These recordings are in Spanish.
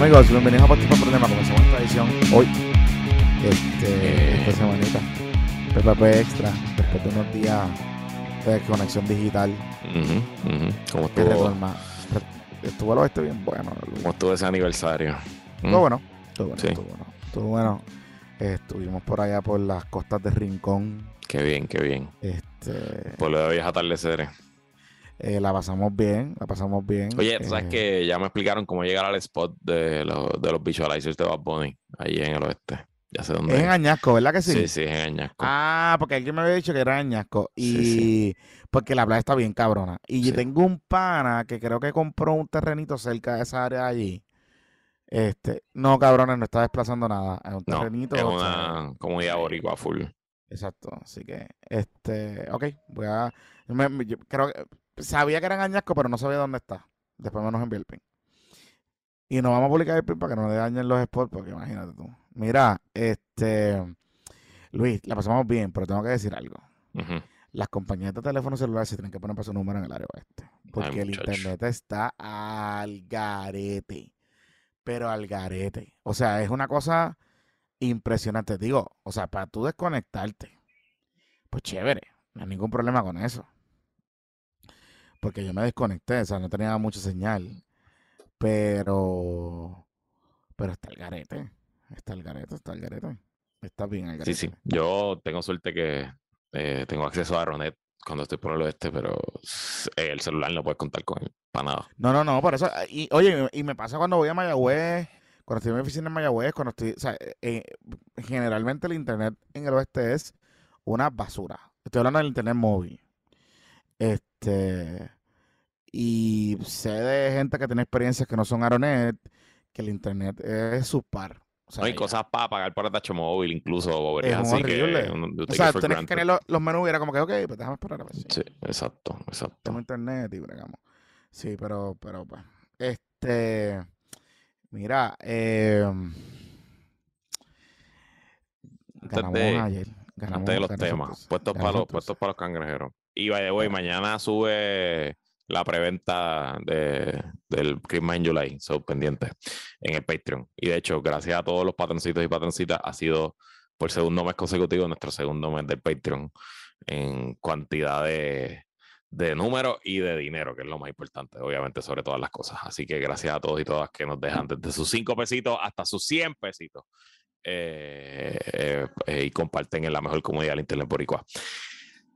Amigos, bienvenidos a Participar Problema. Comenzamos esta edición hoy. Este, esta semanita. PPP Extra. Después de unos días de conexión digital. Ujú, ujú. ¿Cómo estuvo, Estuvo el oeste bien bueno. cómo estuvo ese aniversario? Estuvo Mm. bueno. Estuvo bueno. Sí. Estuvo bueno. Eh, estuvimos por allá por las costas de Rincón. Qué bien, qué bien. Este, Por lo de bellos atardeceres. Eh, la pasamos bien. La pasamos bien. Oye, tú sabes Eh, que ya me explicaron cómo llegar al spot de los, de los visualizers de Bad Bunny, allí en el oeste. Ya sé dónde Es en es. Añasco, ¿verdad que sí? Sí, sí, es en Añasco. Ah, porque alguien me había dicho que era Añasco. Y Sí, porque la playa está bien cabrona. Y yo tengo un pana que creo que compró un terrenito cerca de esa área allí. Este, no, cabrones, no está desplazando nada. Es un no, terrenito. es o sea, una comunidad boricua full. Exacto. Así que, este, ok, voy a. me- me- yo creo que sabía que era en Añasco, pero no sabía dónde está. Después me nos envió el pin. Y nos vamos a publicar el pin para que no le dañen los spots, porque imagínate tú. Mira, este. Luis, la pasamos bien, pero tengo que decir algo. Las compañías de teléfonos celulares se tienen que poner para su número en el área oeste. Porque el internet está al garete. Pero al garete. O sea, es una cosa impresionante. Digo, o sea, para tú desconectarte, pues chévere. No hay ningún problema con eso. Porque yo me desconecté, o sea, no tenía mucha señal. Pero. Pero está el garete. Está el garete, está el garete. Está bien el garete. Sí, sí. Yo tengo suerte que eh, tengo acceso a Aeronet cuando estoy por el oeste, pero eh, el celular no puedes contar con él para nada. No, no, no, por eso. Y, oye, y me pasa cuando voy a Mayagüez, cuando estoy en mi oficina en Mayagüez, cuando estoy. O sea, eh, generalmente el internet en el oeste es una basura. Estoy hablando del internet móvil. Este. Y sé de gente que tiene experiencias que no son Aeronet, que el internet es subpar. O sea, No hay ya. cosas para pagar por el tacho móvil, incluso boberías Es así horrible. que O sea, tienes que tener los, los menús y era como que, ok, pues déjame esperar a ver Sí, exacto, exacto. tengo internet y bregamos. Sí, pero, pero, pues. Este. Mira, eh, ganamos de- ayer. Ganamos, Antes de los temas, puestos para los, puestos para los cangrejeros. Y by the way, mañana sube la preventa de, del Christmas in July, so pendiente en el Patreon. Y de hecho, gracias a todos los patroncitos y patroncitas, ha sido por segundo mes consecutivo nuestro segundo mes del Patreon en cantidad de, de números y de dinero, que es lo más importante, obviamente, sobre todas las cosas. Así que gracias a todos y todas que nos dejan desde sus 5 pesitos hasta sus 100 pesitos. eh, eh, eh, y comparten en la mejor comunidad del Internet Boricua.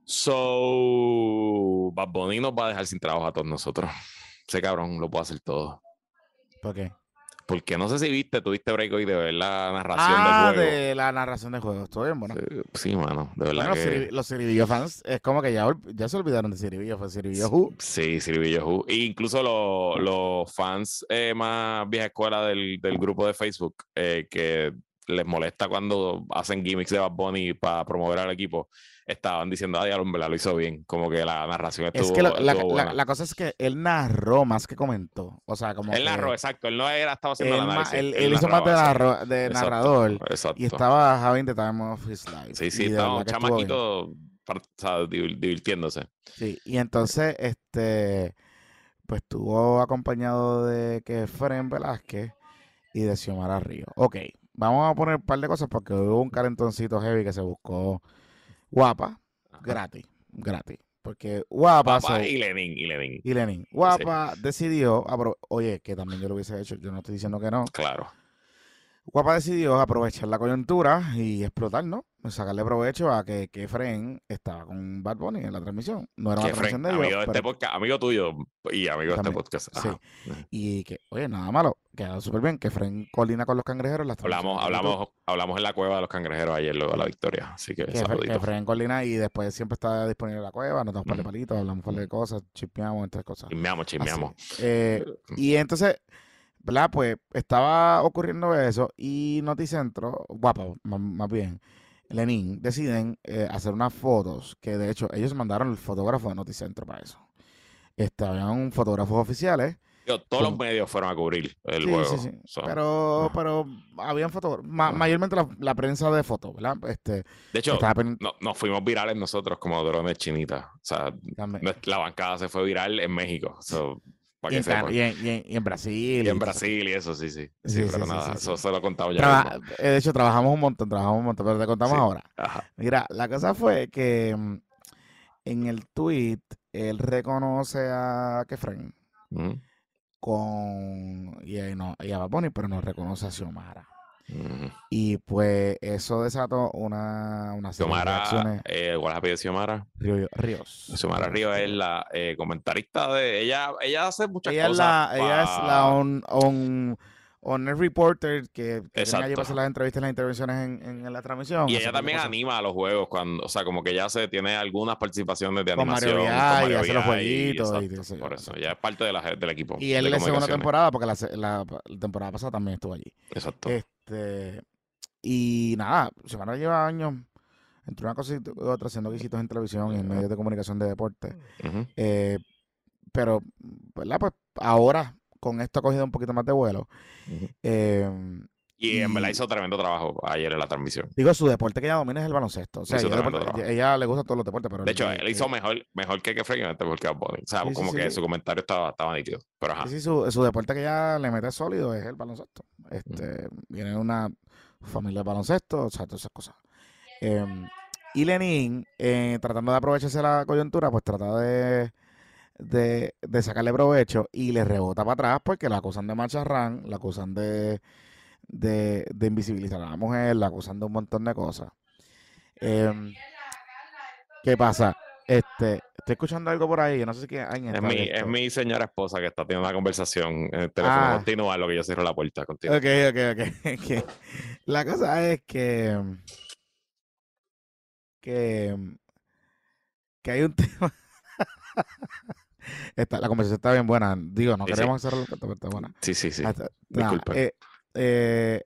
So, Bad Bunny nos va a dejar sin trabajo a todos nosotros. Ese cabrón lo puede hacer todo. ¿Por qué? Porque no sé si viste, tuviste break hoy de ver la narración Ah, del juego. de la narración del juego. Estoy bien, bueno. Sí, Sí, mano, de verdad Bueno, los, que... Los Ciribillo fans es como que ya, ya se olvidaron de Ciribillo. Fue Ciribillo Who. Sí, Siribillo Who. E incluso lo- los fans eh, más vieja escuela del, del grupo de Facebook eh, que les molesta cuando hacen gimmicks de Bad Bunny para promover al equipo, estaban diciendo, ay, hombre, lo hizo bien. Como que la narración estuvo, Es que lo- la, estuvo la- la cosa es que él narró más que comentó. O sea, como Él que narró, exacto. Él no era, estaba haciendo el análisis. él- él hizo más de, narro- de exacto, narrador. Exacto. Y estaba having the time of his life. Sí, sí, estaba un chamaquito o sea, divirtiéndose. Sí, y entonces, este, pues estuvo acompañado de que Fren Velázquez y de Xiomara Río. Ok, vamos a poner un par de cosas porque hubo un calentoncito heavy que se buscó guapa, gratis, gratis. Porque guapa se- y Lenin, y Lenin. y Lenin, guapa decidió, apro- oye, que también yo lo hubiese hecho, yo no estoy diciendo que no. Claro. Guapa decidió aprovechar la coyuntura y explotar, ¿no? Sacarle provecho a que, que Fren estaba con Bad Bunny en la transmisión. No era una transmisión de ellos, amigo este pero- podcast, amigo tuyo y amigo de este podcast. sí. Y que, oye, nada malo, quedó súper bien que Fren coordina con los cangrejeros las Hablamos, hablamos, hablamos en la cueva de los cangrejeros ayer luego de la victoria. Así que que, que Fren coordina y después siempre está disponible en la cueva, nos damos un par de Ujú. palitos, hablamos par de cosas, chispeamos, entre cosas. Chismeamos, chismeamos. Eh, y entonces, ¿verdad? Pues estaba ocurriendo eso y Noticentro, guapo, más, bien, Lenin, deciden eh, hacer unas fotos que de hecho ellos mandaron el fotógrafo de Noticentro para eso. Estaban fotógrafos oficiales Digo, todos los Con- medios fueron a cubrir el Sí, juego. sí, sí. So, Pero, no. pero habían fotos, ma- No. mayormente la, la prensa de fotos, ¿verdad? Este, de hecho, no- nos fuimos virales nosotros como drones chinitas. O sea, también. la bancada se fue viral en México. So, para Y que en, y en- y en- y en Brasil. Y en Brasil y eso, sí, sí. Sí, Sí, sí, pero sí, nada, sí, eso se lo he contado ya. Traba- eh, de hecho, trabajamos un montón, trabajamos un montón, pero te contamos ahora. Ajá. Mira, la cosa fue que mm, en el tweet él reconoce a Kefren Ujú, con. Y, ahí no, y a Bad Bunny, pero no reconoce a Xiomara. Y pues eso desató una, una serie de reacciones. eh, ¿cuál es el apellido de Xiomara? Río- Ríos. Xiomara Ríos es la eh, comentarista de ella. Ella hace muchas Ella es cosas. la, ella es la on, on, on reporter que, que Exacto. para hacer las entrevistas y las intervenciones en, en la transmisión. Y ella también cosas. anima a los juegos cuando, o sea, como que ella se tiene algunas participaciones de Con Mario animación y hace los jueguitos y exacto, por eso, ella es parte de la, del equipo. Y él en la segunda temporada, porque la, la- la temporada pasada también estuvo allí. Exacto. Este, y nada, Xiomara lleva años entre una cosa y otra haciendo visitos en televisión y en medios de comunicación de deporte. Ujú. Eh, pero, ¿verdad? Pues ahora con esto ha cogido un poquito más de vuelo. Eh, Y en verdad hizo tremendo trabajo ayer en la transmisión. digo, su deporte que ella domina es el baloncesto. O sea, ella, deporte- trabajo. ella le gusta todos los deportes, pero De hecho, él hizo mejor, mejor que Kefren y mejor que. O sea, Sí, como sí, que sí. su comentario estaba, estaba nítido. Pero ajá. Sí, sí, su, su deporte que ella le mete sólido es el baloncesto. Este, Viene de una familia de baloncesto, o sea, todas esas cosas. Em, y Lenin, eh, tratando de aprovecharse la coyuntura, pues trata de, de, de sacarle provecho y le rebota para atrás porque la acusan de macharrán, la acusan de, de, de invisibilizar a la mujer, la acusan de un montón de cosas. Em, ¿Qué pasa? Este, estoy escuchando algo por ahí, no sé si que alguien Es mi, es mi señora esposa que está teniendo una conversación en el teléfono. Ah. Continúa lo que yo cierro la puerta. Continúa. Ok, ok, ok. la cosa es que, que, que hay un tema. Esta- la conversación está bien buena. Digo, no Sí, sí. queremos hacerlo, pero está buena. Sí, sí, sí. Hasta- eh, eh,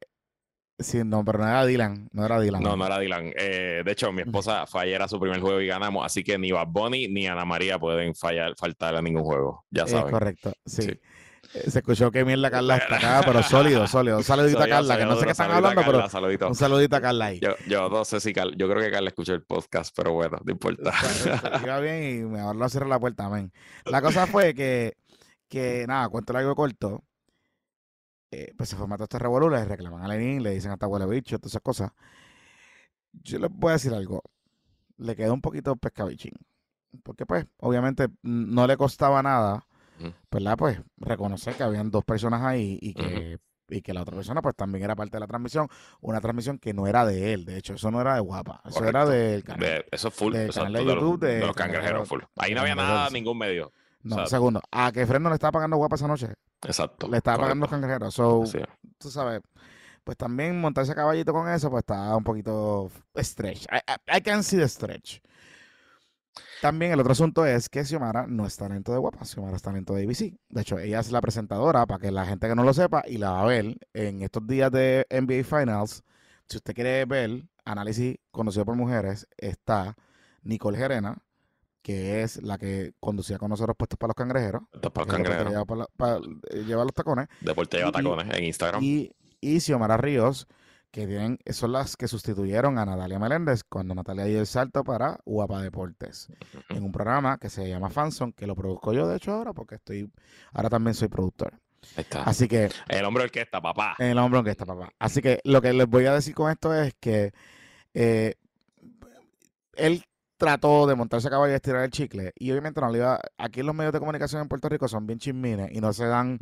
sí, no, pero no era Dylan. No era Dylan. No, no era Dylan. Eh, de hecho, mi esposa fue ayer a su primer juego y ganamos, así que ni Bad Bunny ni Ana María pueden fallar, faltar a ningún juego. Ya Es saben. correcto, sí. Sí. Eh, Se escuchó que mierda Carla está acá, pero sólido, sólido. Un saludito a Carla, que no sé qué están hablando, Carla, pero saludito. un saludito a Carla ahí. Yo, yo no sé si Carla, yo creo que Carla escuchó el podcast, pero bueno, no importa. Iba bien y me ahora cerrar la puerta, amén. La cosa fue que, que nada, cuento algo corto. Eh, pues se forma todo este revolú, le reclaman a Lenin, le dicen hasta huele bicho, todas esas cosas. Yo les voy a decir algo. Le quedó un poquito pescabichín. Porque, pues, obviamente no le costaba nada. Pues reconocer que habían dos personas ahí y que, y que la otra persona, pues también era parte de la transmisión. Una transmisión que no era de él, de hecho, eso no era de Guapa, eso era del canal. De- eso es full. del exacto, canal de de los- YouTube de de los Cangrejeros. cangrejeros full. Ahí no había nada, ningún medio. No, sea, segundo. A que Fred no le estaba pagando guapa esa noche. Exacto. Le estaba pagando los cangrejeros. So, es. tú sabes, pues también montarse a caballito con eso, pues está un poquito stretch. I, I- I can see the stretch. También el otro asunto es que Xiomara no es talento de guapa, Xiomara es talento de ABC. De hecho, ella es la presentadora, para que la gente que no lo sepa, y la va a ver en estos días de NBA Finals. Si usted quiere ver análisis conducido por mujeres, está Nicole Gerena, que es la que conducía con nosotros puestos para los cangrejeros. Esto es para los cangrejeros. lleva, para la- para- eh, lleva los tacones. Deporte lleva y- tacones en Instagram. Y, y Xiomara Ríos, que tienen, son las que sustituyeron a Natalia Meléndez cuando Natalia dio el salto para Guapa Deportes. En un programa que se llama Fanson, que lo produzco yo de hecho ahora, porque estoy, ahora también soy productor. Ahí está. Así que, El hombre orquesta, papá. el hombro que está papá. Así que lo que les voy a decir con esto es que eh, él trató de montarse a caballo y estirar el chicle. Y obviamente no le iba. Aquí los medios de comunicación en Puerto Rico son bien chismines y no se dan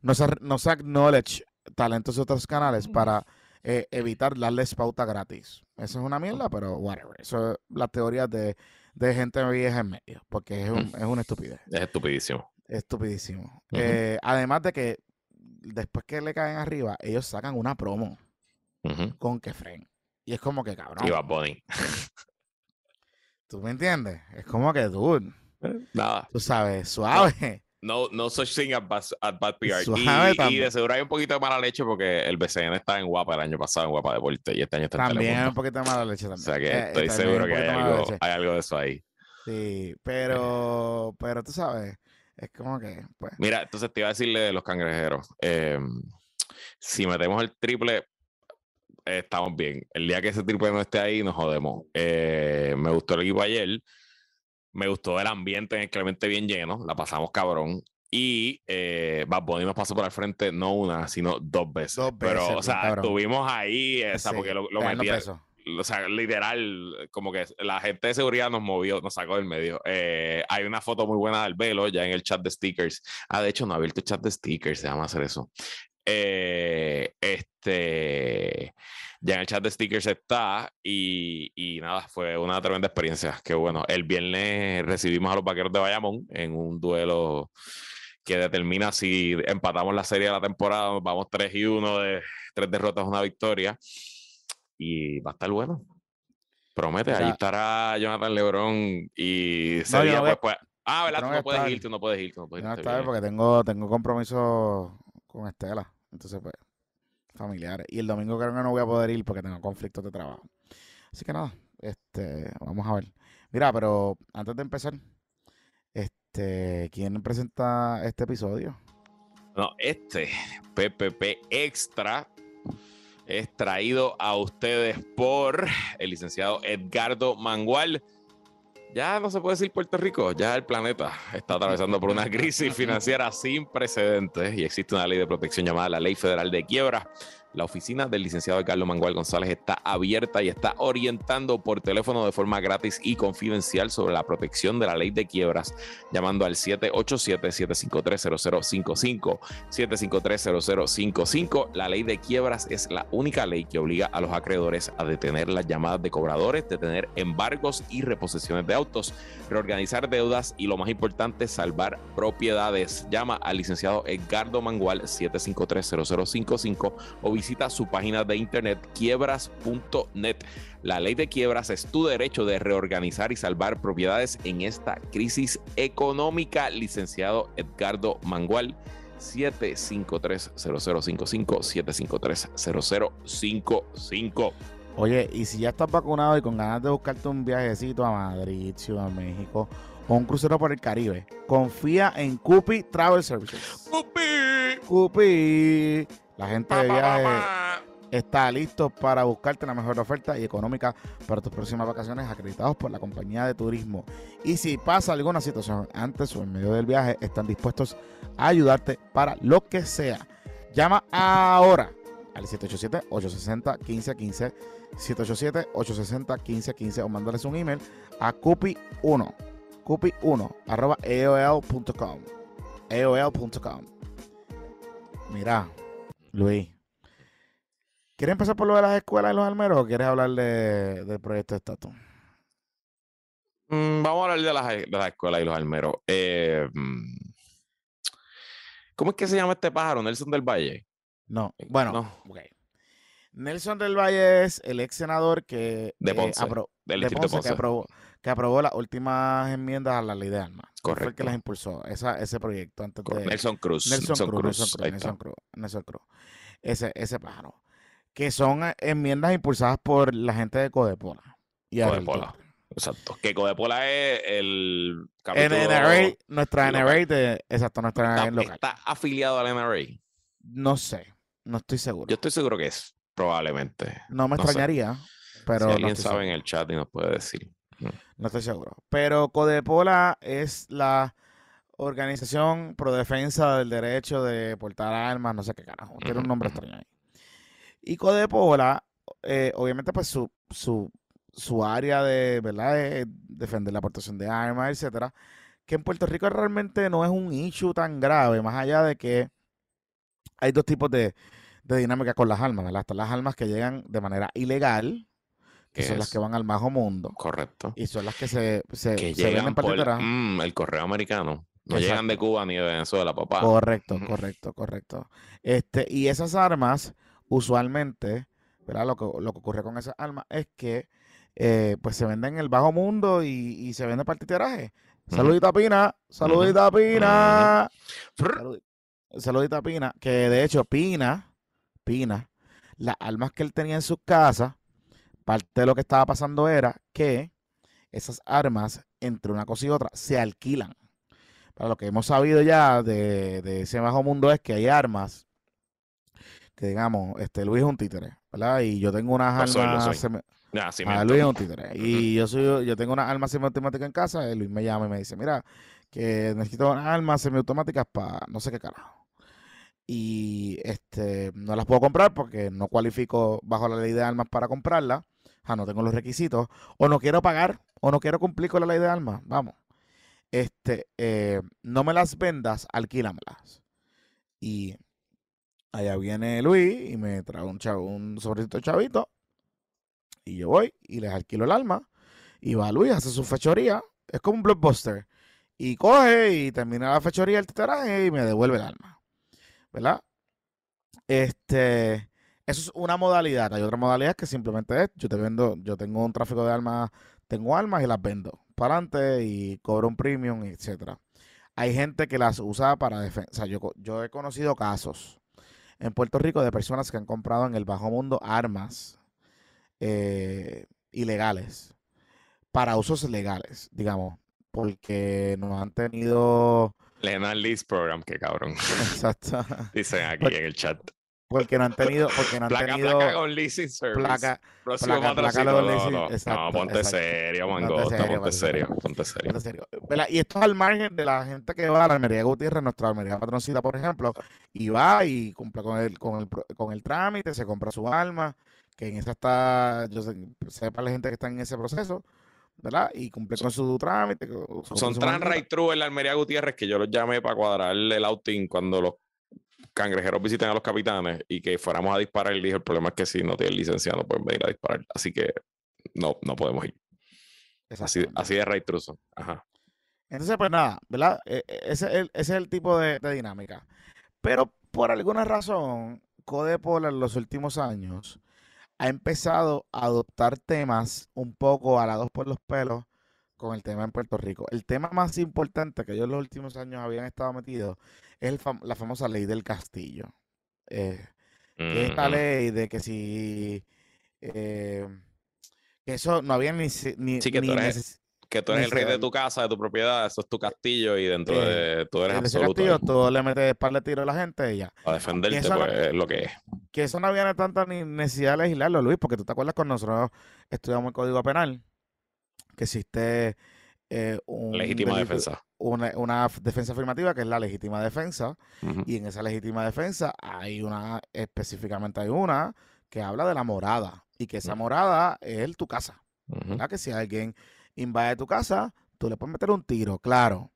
no se, no se acknowledge talentos de otros canales para eh, evitar darles pauta gratis. Eso es una mierda, pero whatever. Eso es las teorías de, de gente vieja en medio, porque es, un, es una estupidez. Es estupidísimo. Estupidísimo. Eh, además de que después que le caen arriba, ellos sacan una promo con Kefren. Y es como que cabrón. Y Bad Bunny. ¿Tú me entiendes? Es como que, dude, Nada. tú sabes, suave. No, no such thing as bad, as bad PR. Y- de seguro hay un poquito de mala leche porque el BCN estaba en Guapa el año pasado, en Guapa Deporte, y este año está en También hay un poquito de mala leche O también. sea que Eh, estoy seguro que hay algo, hay algo de eso ahí. Sí, pero, pero tú sabes, es como que, pues, Mira, entonces te iba a decirle de los cangrejeros. eh, si metemos el triple, estamos bien. El día que ese triple no esté ahí, nos jodemos. Eh, me gustó el equipo ayer. Me gustó el ambiente en el Clemente bien lleno. La pasamos cabrón. Y eh, Bad Bunny nos pasó por al frente no una, sino dos veces. Dos Pero, veces, o sea, cabrón. estuvimos ahí, o sea, Sí, porque lo, lo metía- o sea, literal, como que la gente de seguridad nos movió, nos sacó del medio. Eh, hay una foto muy buena del velo ya en el chat de stickers. Ah, de hecho, no ha abierto el chat de stickers, se llama hacer eso. Eh, este, ya en el chat de stickers está y, y nada, fue una tremenda experiencia. Que bueno, el viernes recibimos a los vaqueros de Bayamón en un duelo que determina si empatamos la serie de la temporada, vamos 3 y 1 de tres derrotas, una victoria y va a estar bueno. Promete, O sea- allí estará Jonathan Lebron y ese No, día, pues, pues- ah, ¿verdad? tú no puedes ir, tú no puedes ir, tú no puedes ir. no estaba viernes. porque tengo, tengo compromisos con Estela. Entonces, pues, familiares. Y el domingo creo que no voy a poder ir porque tengo conflictos de trabajo. Así que nada, este, vamos a ver. Mira, pero antes de empezar, este, ¿quién presenta este episodio? No, este PPP Extra es traído a ustedes por el licenciado Edgardo Mangual. Ya no se puede decir Puerto Rico, ya el planeta está atravesando por una crisis financiera sin precedentes y existe una ley de protección llamada la Ley Federal de Quiebra. La oficina del licenciado Edgardo Mangual González está abierta y está orientando por teléfono de forma gratis y confidencial sobre la protección de la ley de quiebras, llamando al 787-753-0055. 753-0055. La ley de quiebras es la única ley que obliga a los acreedores a detener las llamadas de cobradores, detener embargos y reposiciones de autos, reorganizar deudas y lo más importante, salvar propiedades. Llama al licenciado Edgardo Mangual 753-0055 o visita su página de internet quiebras.net. La ley de quiebras es tu derecho de reorganizar y salvar propiedades en esta crisis económica. Licenciado Edgardo Mangual 753-0055, 753-0055. Oye, y si ya estás vacunado y con ganas de buscarte un viajecito a Madrid, Ciudad de México o un crucero por el Caribe, confía en Cupi Travel Services. ¡Pupi! Cupi, la gente de viaje está listo para buscarte la mejor oferta y económica para tus próximas vacaciones acreditados por la compañía de turismo. Y si pasa alguna situación antes o en medio del viaje, están dispuestos a ayudarte para lo que sea. Llama ahora al 787-860-1515, 787-860-1515 o mándales un email a cupi1, cupi1, arroba aol.com, aol.com. Mira, Luis, ¿Quieres empezar por lo de las escuelas y los almeros o quieres hablar de- del proyecto de estatus? Mm, vamos a hablar de las, de las escuelas y los almeros. Eh, mm, ¿Cómo es que se llama este pájaro? Nelson del Valle. No, bueno, No. ok. Nelson del Valle es el ex senador que, De eh, Ponce, apro- Del de de Ponce, que aprobó, que aprobó las últimas enmiendas a la ley de armas. Él Fue el que Correcto. las impulsó, esa, ese proyecto antes de Nelson Cruz. Nelson Cruz, Nelson Cruz, Nelson. Cruz, Nelson Cruz. Ese, ese pájaro. Que son eh, enmiendas impulsadas por la gente de Codepola. Y Codepola. Exacto. Que Codepola es el capítulo... NRA, nuestra. NRA de, exacto, nuestra NRA local. está afiliado al NRA. No sé, no estoy seguro. Yo estoy seguro que es, probablemente. no me no sé. extrañaría, pero si alguien sabe en el chat y nos puede decir. no estoy seguro. Pero Codepola es la organización pro defensa del derecho de portar armas, no sé qué carajo. Tiene un nombre extraño ahí. Y Codepola, eh, obviamente, pues su, su, su área de, ¿verdad? Es defender la aportación de armas, etcétera. Que en Puerto Rico realmente no es un issue tan grave, más allá de que hay dos tipos de, de dinámica con las armas, ¿verdad? Están las armas que llegan de manera ilegal, que ¿Qué son las que van al bajo mundo, Correcto. y son las que se, se, que se llegan venden por partiteras. mm, el correo americano. No llegan de. Cuba ni de Venezuela, papá. Correcto, correcto, correcto. Este, y esas armas, usualmente, ¿verdad? Lo que, lo que ocurre con esas armas es que eh, pues se venden en el bajo mundo y, y se vende para tiraje. Ujú. Saludita Pina, saludita Pina. Saludi- Saludita Pina, que de hecho Pina, Pina, las armas que él tenía en su casa, parte de lo que estaba pasando era que esas armas, entre una cosa y otra, se alquilan. Para lo que hemos sabido ya de, de ese bajo mundo es que hay armas que digamos, este Luis es un títere, ¿verdad? Y yo tengo unas soy, lo armas soy. Ah, sí, Ah. Luis es un títere. Y yo soy, yo tengo unas armas semiautomáticas en casa, y Luis me llama y me dice, mira, que necesito armas semiautomáticas para no sé qué carajo. Y este no las puedo comprar porque no cualifico bajo la ley de armas para comprarlas. Sea, no tengo los requisitos. O no quiero pagar. O no quiero cumplir con la ley de armas. Vamos. Este, eh, no me las vendas, alquílamelas. Y allá viene Luis y me trae un chavo, un sobrecito chavito. Y yo voy y les alquilo el arma. Y va Luis, hace su fechoría. Es como un blockbuster. Y coge y termina la fechoría el titeraje y me devuelve el arma. ¿Verdad? Este, eso es una modalidad. Hay otra modalidad que simplemente es, yo te vendo, yo tengo un tráfico de armas, tengo armas y las vendo para adelante y cobro un premium, etcétera. Hay gente que las usa para defensa. Yo, he conocido casos en Puerto Rico de personas que han comprado en el bajo mundo armas eh, ilegales para usos legales, digamos, porque no han tenido... Lena Lease Program, qué cabrón. Exacto. Dicen aquí en el chat. Porque no han tenido, porque no han placa, tenido placa con leasing service. placa, Próximo placa- placa con no, leasing, no, exacto, no, ponte exacto. serio, Ponte Mangosta, serio, ponte ponte serio, ponte serio. en serio. Y esto es al margen de la gente que va a la Almería Gutiérrez, nuestra Almería Patroncita, por ejemplo, y va y cumple con el, con el, con el trámite, se compra su alma, que en esa está, yo sé, sepa la gente que está en ese proceso, ¿verdad? Y cumple con su trámite. con- Son almita. Right True en la Almería Gutiérrez que yo los llamé para cuadrar el outing cuando los cangrejeros visiten a los capitanes y que fuéramos a disparar y dije, el problema es que si no tienen licencia no pueden venir a disparar. Así que no, no podemos ir. Así, así de Right True son. Ajá. Entonces, pues nada, ¿verdad? E- e- Ese es el, ese es el tipo de, de dinámica. Pero por alguna razón, Codepol en los últimos años ha empezado a adoptar temas un poco alados por los pelos con el tema en Puerto Rico. El tema más importante que ellos en los últimos años habían estado metidos es el fam- la famosa ley del castillo. Eh, que esta ley de que si... eh, que eso no había ni... ni, Sí, que tú ni eres- neces- Que tú eres el rey de tu casa, de tu propiedad, eso es tu castillo y dentro Eh, de tú eres absoluto. castillo tú le metes par de tiro a la gente y ya. Para defenderte, eso no- pues es lo que es. que eso no había tanta necesidad de legislarlo, Luis, porque tú te acuerdas con nosotros estudiamos el Código Penal, que existe eh, un Legítima delito- defensa. Una, una defensa afirmativa, que es la legítima defensa, y en esa legítima defensa hay una, específicamente hay una que habla de la morada, y que esa morada es tu casa. ¿verdad? Que si alguien invade tu casa, tú le puedes meter un tiro, claro.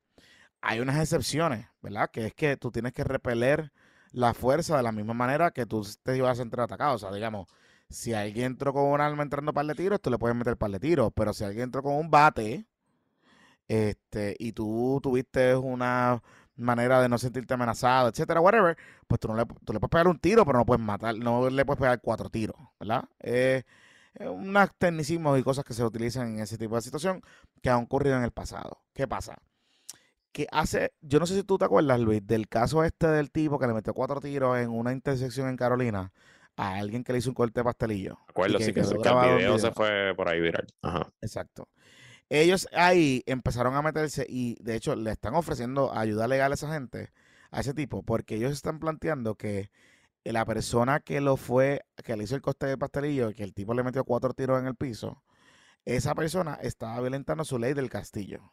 Hay unas excepciones, ¿verdad? Que es que tú tienes que repeler la fuerza de la misma manera que tú te ibas a entrar atacado. O sea, digamos, si alguien entró con un arma entrando par de tiros, tú le puedes meter par de tiros. Pero si alguien entró con un bate, este, y tú tuviste una manera de no sentirte amenazado, etcétera, whatever, pues tú, no le, tú le puedes pegar un tiro, pero no puedes matar, no le puedes pegar cuatro tiros, ¿verdad? Eh, unos tecnicismos y cosas que se utilizan en ese tipo de situación que han ocurrido en el pasado. ¿Qué pasa? Que hace, yo no sé si tú te acuerdas, Luis, del caso este del tipo que le metió cuatro tiros en una intersección en Carolina a alguien que le hizo un corte de pastelillo. Me acuerdo, que sí, que, que grabado el en video se video. fue por ahí viral. Ajá. Exacto. Ellos ahí empezaron a meterse y de hecho le están ofreciendo ayuda legal a esa gente, a ese tipo, porque ellos están planteando que la persona que lo fue, que le hizo el coste de pastelillo, que el tipo le metió cuatro tiros en el piso, esa persona estaba violentando su ley del castillo.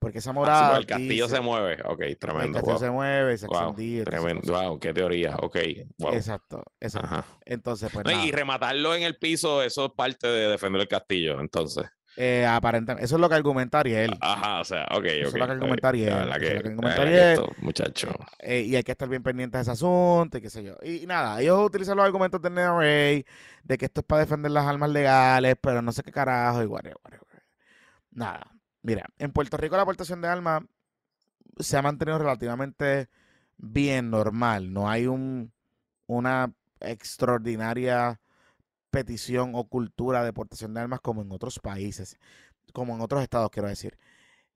Porque esa Ah, sí, morada. el castillo dice- se mueve. Ok, el tremendo. castillo wow. se mueve, se Wow, extendía. tremendo. Wow, qué teoría. Ok, wow. Exacto, exacto. Entonces, pues No, nada, y rematarlo en el piso, eso es parte de defender el castillo, entonces. Eh, aparentemente, eso es lo que argumenta Ariel. Ajá, o sea, ok, ok. Eso es lo que ok. argumenta Ariel, La verdad es lo que la Ariel. esto, muchacho. eh, y hay que estar bien pendientes de ese asunto y qué sé yo. Y, y nada, ellos utilizan los argumentos del NRA de que esto es para defender las armas legales, pero no sé qué carajo y whatever, whatever. Nada, mira, en Puerto Rico la aportación de armas se ha mantenido relativamente bien, normal. No hay un, una extraordinaria petición o cultura de portación de armas como en otros países, como en otros estados, quiero decir.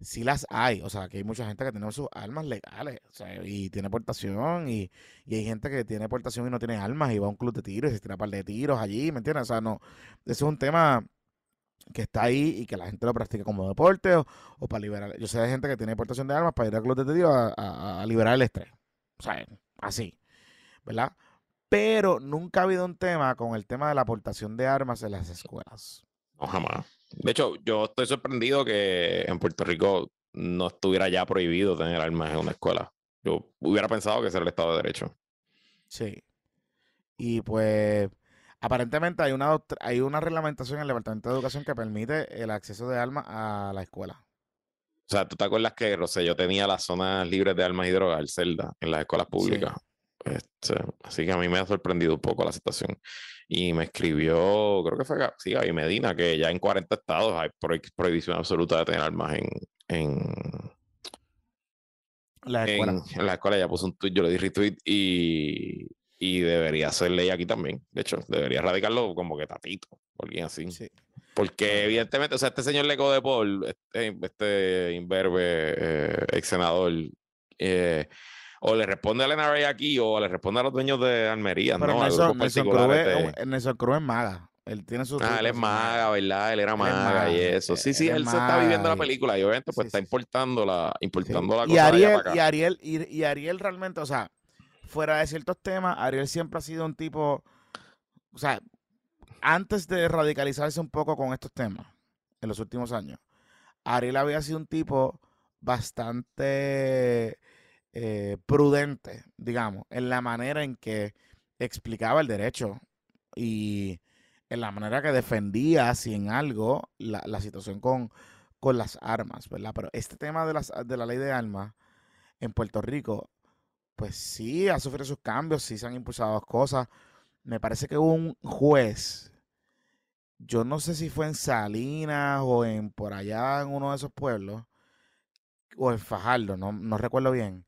Sí las hay, o sea, que hay mucha gente que tiene sus armas legales, o sea, y tiene portación, y, y hay gente que tiene portación y no tiene armas, y va a un club de tiros y se tira un par de tiros allí, ¿me entiendes? O sea, no, eso es un tema que está ahí y que la gente lo practica como deporte o, o para liberar. Yo sé de gente que tiene portación de armas para ir al club de tiros a, a- a liberar el estrés, o sea, así, ¿verdad? Pero nunca ha habido un tema con el tema de la aportación de armas en las escuelas. No, jamás. De hecho, yo estoy sorprendido que en Puerto Rico no estuviera ya prohibido tener armas en una escuela. Yo hubiera pensado que era el Estado de Derecho. Sí. Y pues aparentemente hay una hay una reglamentación en el Departamento de Educación que permite el acceso de armas a la escuela. O sea, ¿tú te acuerdas que, yo tenía las zonas libres de armas y drogas, el CELDA, en las escuelas públicas? Este, así que a mí me ha sorprendido un poco la situación. Y me escribió, creo que fue sí, Gaby Medina, que ya en 40 estados hay prohibición absoluta de tener armas en, en, la escuela. En, la escuela ya puso un tweet, yo le di retweet y, y debería ser ley aquí también. De hecho, debería radicarlo como que tatito, o alguien así. Porque evidentemente, o sea, este señor Leco de Paul, este, este imberbe eh, ex senador, eh, o le responde al NRA aquí o le responde a los dueños de Almería, Pero ¿no? Nelson, Nelson Cruz, es maga. Él tiene su. Ah, él es maga, ¿verdad? Él era maga, y eso. Sí, sí, él, se está viviendo la película y obviamente pues está importando la, importando la cosa. Y Ariel, y Ariel, y, Ariel realmente, o sea, fuera de ciertos temas, Ariel siempre ha sido un tipo. O sea, antes de radicalizarse un poco con estos temas, en los últimos años, Ariel había sido un tipo bastante eh, prudente, digamos, en la manera en que explicaba el derecho y en la manera que defendía, si en algo, la, situación con, con, las armas, ¿verdad? Pero este tema de, las, de la ley de armas en Puerto Rico, pues sí, ha sufrido sus cambios, sí se han impulsado cosas. Me parece que un juez, yo no sé si fue en Salinas o en por allá en uno de esos pueblos, o en Fajardo, no, no recuerdo bien,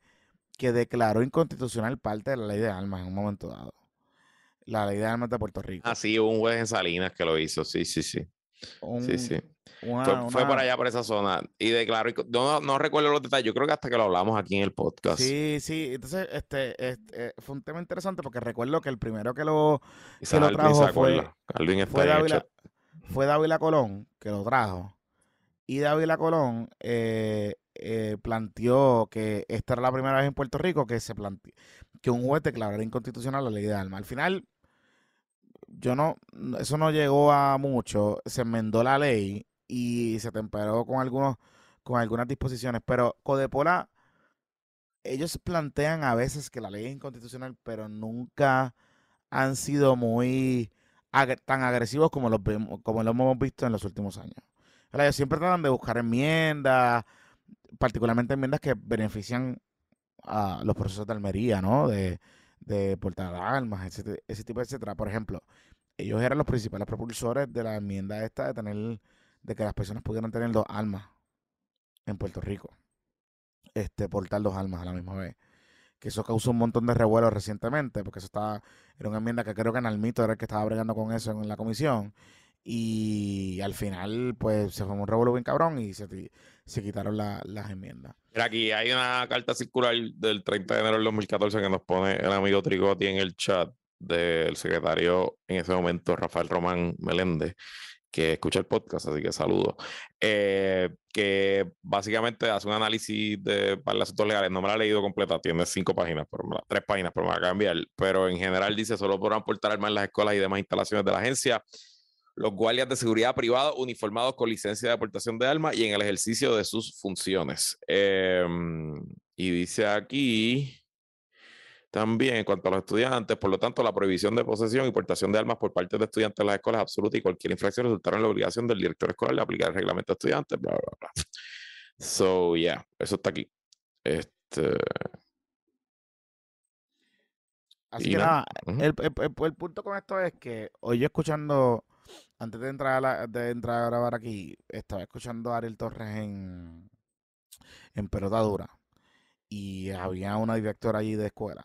que declaró inconstitucional parte de la ley de armas en un momento dado. La ley de armas de Puerto Rico. Ah, sí, hubo un juez en Salinas que lo hizo, sí, sí, sí. sí, sí. fue, por allá, por esa zona. Y declaró, no, no, recuerdo los detalles, yo creo que hasta que lo hablamos aquí en el podcast. Sí, sí, entonces este, este fue un tema interesante porque recuerdo que el primero que lo, que lo trajo fue, fue, Dávila, fue Dávila Colón, que lo trajo. Y Dávila Colón eh, eh, planteó que esta era la primera vez en Puerto Rico que se planteó que un juez declarara inconstitucional la ley de armas. Al final, yo no, eso no llegó a mucho, se enmendó la ley y se temperó con algunos, con algunas disposiciones, pero Codepola, ellos plantean a veces que la ley es inconstitucional, pero nunca han sido muy tan agresivos como los como lo hemos visto en los últimos años. Ellos siempre tratan de buscar enmiendas, particularmente enmiendas que benefician a los procesos de Almería, ¿no? De, de portar armas, ese, ese tipo, etcétera. Por ejemplo, ellos eran los principales propulsores de la enmienda esta de tener, de que las personas pudieran tener dos armas en Puerto Rico. Este, portar dos armas a la misma vez. Que eso causó un montón de revuelo recientemente, porque eso estaba, era una enmienda que creo que Nalmito era el que estaba bregando con eso en la comisión. Y al final, pues se formó un revuelo bien cabrón y se, se quitaron las enmiendas. Mira, aquí hay una carta circular del 30 de enero del 2014 que nos pone el amigo Trigotti en el chat del secretario en ese momento, Rafael Román Meléndez, que escucha el podcast, así que saludo. Eh, que básicamente hace un análisis de para los asuntos legales. No me la he leído completa, tiene cinco páginas, tres páginas, pero me va a cambiar. Pero en general dice: solo podrán portar armas en las escuelas y demás instalaciones de la agencia los guardias de seguridad privado uniformados con licencia de aportación de armas y en el ejercicio de sus funciones. Em, y dice aquí también en cuanto a los estudiantes, por lo tanto, la prohibición de posesión y portación de armas por parte de estudiantes de las escuelas es absoluta y cualquier infracción resultará en la obligación del director escolar de aplicar el reglamento de estudiantes, bla, bla, bla. So, yeah, eso está aquí. Este. Así que nada, el, el, punto con esto es que hoy yo escuchando antes de entrar a, de entrar a grabar aquí, estaba escuchando a Ariel Torres en, en Pelota Dura. Y había una directora allí de escuela.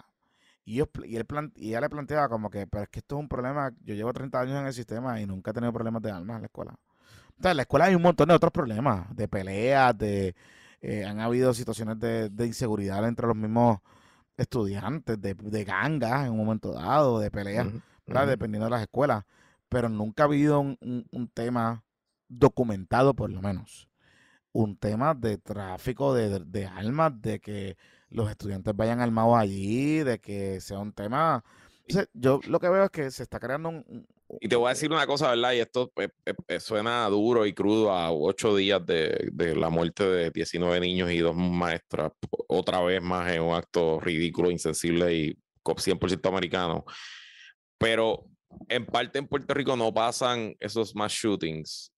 Y, yo, y, él y ella le planteaba como que, pero es que esto es un problema, yo llevo 30 años en el sistema y nunca he tenido problemas de armas en la escuela. en la escuela hay un montón de otros problemas, de peleas, de eh, han habido situaciones de, de, inseguridad entre los mismos estudiantes, de, de gangas en un momento dado, de peleas, Dependiendo de las escuelas pero nunca ha habido un, tema documentado, por lo menos. Un tema de tráfico de, armas, de que los estudiantes vayan armados allí, de que sea un tema yo lo que veo es que se está creando un, y te voy a decir una cosa, ¿verdad? Y esto eh, eh, eh, suena duro y crudo a ocho días de, de, la muerte de 19 niños y dos maestras, otra vez más en un acto ridículo, insensible y 100% americano. Pero en parte en Puerto Rico no pasan esos mass shootings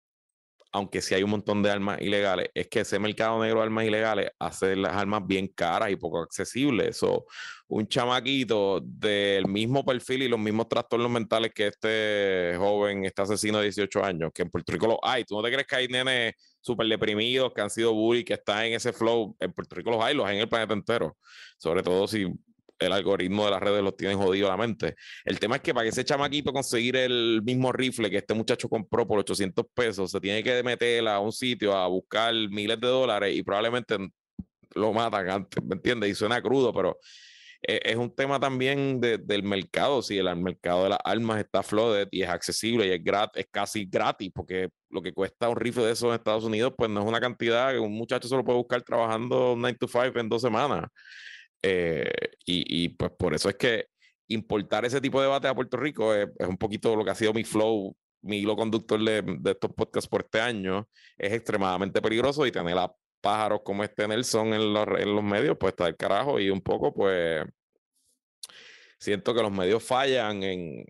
aunque sí hay un montón de armas ilegales, es que ese mercado negro de armas ilegales hace las armas bien caras y poco accesibles. So, un chamaquito del mismo perfil y los mismos trastornos mentales que este joven, este asesino de 18 años, que en Puerto Rico los hay. ¿Tú no te crees que hay nenes súper deprimidos que han sido bully, que están en ese flow? En Puerto Rico los hay, los hay en el planeta entero. Sobre todo si el algoritmo de las redes los tienen jodido la mente. El tema es que para que ese chamaquito conseguir el mismo rifle que este muchacho compró por 800 pesos, se tiene que meter a un sitio a buscar miles de dólares y probablemente lo matan antes, ¿me entiendes? Y suena crudo, pero e, es un tema también del mercado. Si el, mercado de las armas está flooded y es accesible y es, es casi gratis, porque lo que cuesta un rifle de esos en Estados Unidos, pues no es una cantidad que un muchacho se lo puede buscar trabajando 9 to 5 en dos semanas. Eh, y, pues por eso es que importar ese tipo de debate a Puerto Rico es, un poquito lo que ha sido mi flow, mi hilo conductor de, estos podcasts por este año. Es extremadamente peligroso y tener a pájaros como este Nelson en los, en los medios, pues está del carajo y un poco, pues siento que los medios fallan en,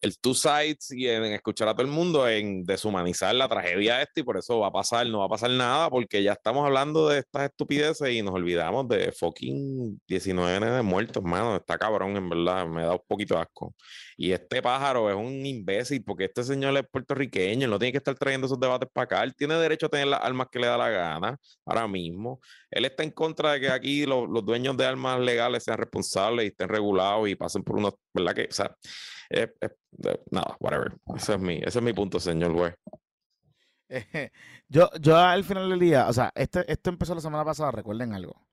el two sides y en, escuchar a todo el mundo, en deshumanizar la tragedia esta y por eso va a pasar, no va a pasar nada porque ya estamos hablando de estas estupideces y nos olvidamos de fucking 19 de muertos, mano, está cabrón, en verdad, me da un poquito asco. Y este pájaro es un imbécil porque este señor es puertorriqueño, no tiene que estar trayendo esos debates para acá, él tiene derecho a tener las armas que le da la gana ahora mismo. Él está en contra de que aquí los, los dueños de armas legales sean responsables y estén regulados y pasen por unos, ¿verdad? Que, o sea, nada, whatever. Ese es mi, ese es mi punto, señor güey. yo, yo al final del día, o sea, este, esto empezó la semana pasada, recuerden algo.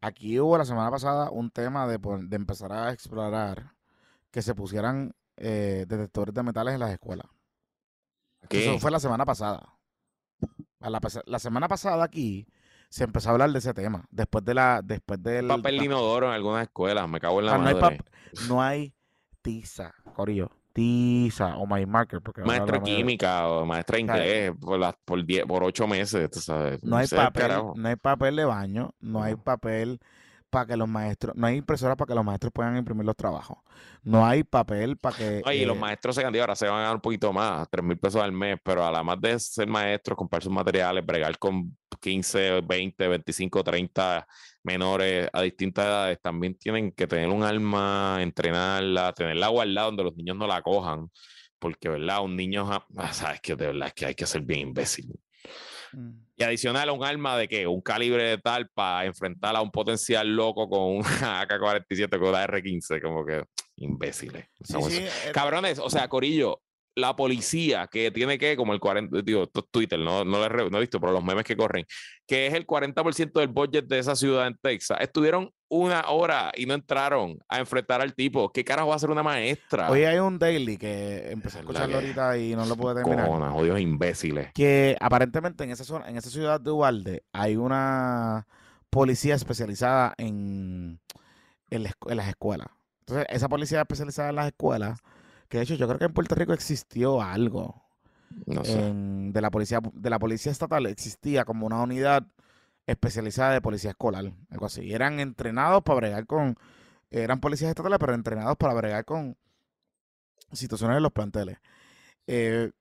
Aquí hubo la semana pasada un tema de, de empezar a explorar que se pusieran eh, detectores de metales en las escuelas. Eso fue la semana pasada. La, la, semana pasada aquí se empezó a hablar de ese tema. Después de la. Después del. Papel inodoro en algunas escuelas, me cago en la ah, madre. no hay tiza, Corillo. Tiza o My Marker. Porque maestra química o maestra inglés por, las, por, diez, por ocho meses, sabes. No hay, papel, no hay papel de baño, no hay papel para que los maestros, no hay impresora para que los maestros puedan imprimir los trabajos. No hay papel para que. Oye, y los eh, maestros se ahora se van a ganar un poquito más, tres mil pesos al mes, pero además de ser maestros, comprar sus materiales, bregar con 15, 20, 25, 30 menores a distintas edades, también tienen que tener un alma, entrenarla, tenerla guardada donde los niños no la cojan. Porque, ¿verdad? Un niño, sabes que de verdad es que hay que ser bien imbécil. Mm. Y adicional a un arma de que un calibre de tal para enfrentar a un potencial loco con un AK-47 con una R-15, como que imbéciles. Eh, Cabrones, o sea, Corillo, la policía que tiene que, como el 40, digo, Twitter, no, no, he visto, pero los memes que corren, que es el 40% del budget de esa ciudad en Texas, estuvieron una hora y no entraron a enfrentar al tipo. ¿Qué carajo va a hacer una maestra? Hoy hay un daily que empecé a escucharlo ahorita y no lo pude terminar. Cojona, odios imbéciles. Que aparentemente en esa zona, en esa ciudad de Ubalde, hay una policía especializada en, en las escuelas. Entonces, esa policía especializada en las escuelas que de hecho yo creo que en Puerto Rico existió algo. de la policía de la policía estatal existía como una unidad especializada de policía escolar, algo así. eran entrenados para bregar con eran policías estatales, pero entrenados para bregar con situaciones en los planteles. Eh,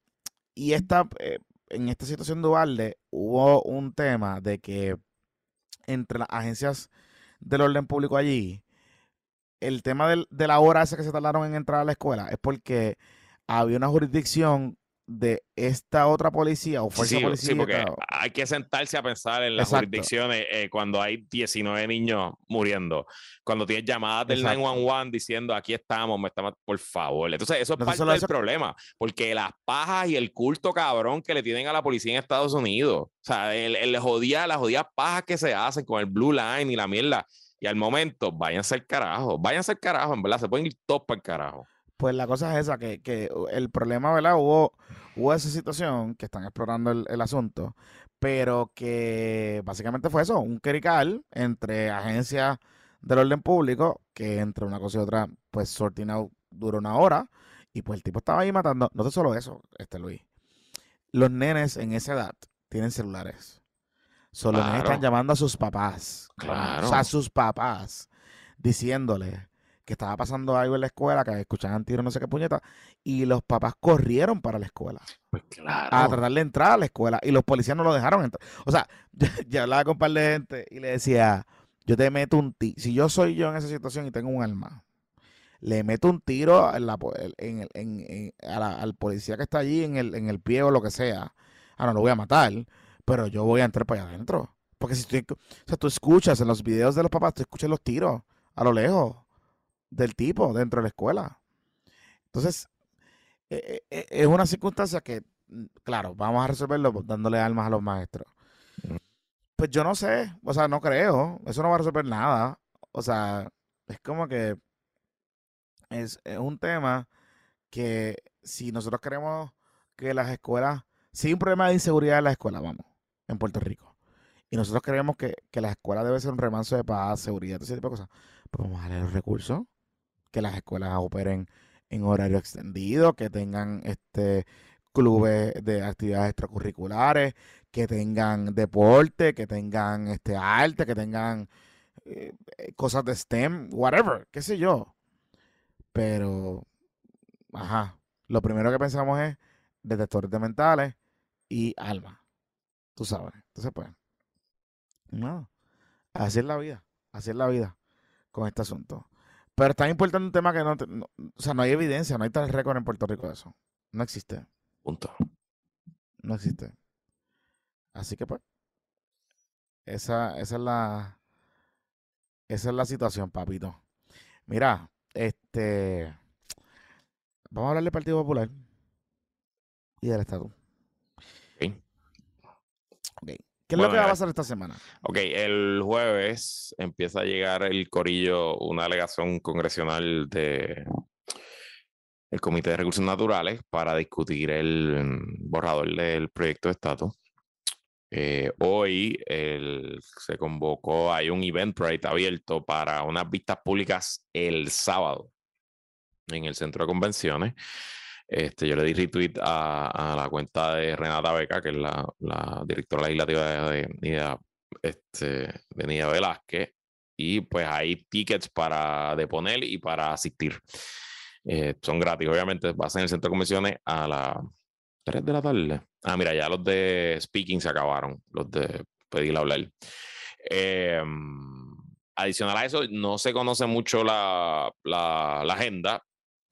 y esta, eh, en esta situación de hubo un tema de que entre las agencias del orden público allí el tema de la hora esa que se tardaron en entrar a la escuela es porque había una jurisdicción de esta otra policía o fuerza policía. Sí, porque hay que sentarse a pensar en las jurisdicciones eh, cuando hay 19 niños muriendo, cuando tienes llamadas del 911 diciendo aquí estamos, me estamos, por favor. Entonces, eso es parte del problema, porque las pajas y el culto cabrón que le tienen a la policía en Estados Unidos, o sea, el, el jodía, las jodidas pajas que se hacen con el Blue Line y la mierda y al momento, váyanse al carajo, váyanse al carajo, en verdad, se pueden ir todos para el carajo. Pues la cosa es esa, que, que el problema, ¿verdad? Hubo, hubo esa situación que están explorando el, asunto, pero que básicamente fue eso, un querical entre agencias del orden público, que entre una cosa y otra, pues sorting out duró una hora, y pues el tipo estaba ahí matando. No solo eso, este Luis. Los nenes en esa edad tienen celulares. Solo nenes están llamando a sus papás. Claro. O sea, a sus papás, diciéndole que estaba pasando algo en la escuela, que escuchaban tiro no sé qué puñeta, y los papás corrieron para la escuela. Pues claro. A tratar de entrar a la escuela, y los policías no lo dejaron entrar. O sea, ya, hablaba con un par de gente y le decía, yo te meto un tiro, si yo soy yo en esa situación y tengo un arma, le meto un tiro al policía que está allí en el, en el pie o lo que sea. Ah, no lo voy a matar, pero yo voy a entrar para allá adentro. Porque si tú, o sea, tú escuchas en los videos de los papás, tú escuchas los tiros a lo lejos del tipo dentro de la escuela. Entonces, e, e, e, es una circunstancia que, mm, claro, vamos a resolverlo dándole armas a los maestros. Pues yo no sé, o sea, no creo, eso no va a resolver nada. O sea, es como que es, un tema que si nosotros queremos que las escuelas, si hay un problema de inseguridad en las escuelas, vamos, en Puerto Rico, y nosotros creemos que, que las escuelas deben ser un remanso de paz, seguridad, todo ese tipo de cosas, pues vamos a darle los recursos que las escuelas operen en horario extendido, que tengan este clubes de actividades extracurriculares, que tengan deporte, que tengan este arte, que tengan eh, cosas de STEM, whatever, qué sé yo. Pero, ajá, lo primero que pensamos es detectores de mentales y alma. Tú sabes. Entonces, pues, no. Así es la vida. Así es la vida con este asunto. Pero es tan importante un tema que no, o sea, no hay evidencia, no hay tal récord en Puerto Rico de eso. No existe. Punto. No existe. Así que pues, esa, esa es la, esa es la situación, papito. Mira, este, vamos a hablar del Partido Popular y del ¿Qué es lo que va a pasar esta semana? Ok, el jueves empieza a llegar el corillo, una alegación congresional de el Comité de Recursos Naturales para discutir el mm, borrador del proyecto de estatus. Eh, hoy se convocó, hay un Eventbrite abierto para unas vistas públicas el sábado en el centro de convenciones. Este, yo le di retweet a, la cuenta de Renata Beca, que es la, directora legislativa de, Nidia, este, Velázquez, y pues hay tickets para deponer y para asistir. Eh, son gratis, obviamente, vas en el centro de convenciones a las 3 de la tarde. Ah, mira, ya los de speaking se acabaron, los de pedir hablar. Em, adicional a eso, no se conoce mucho la agenda,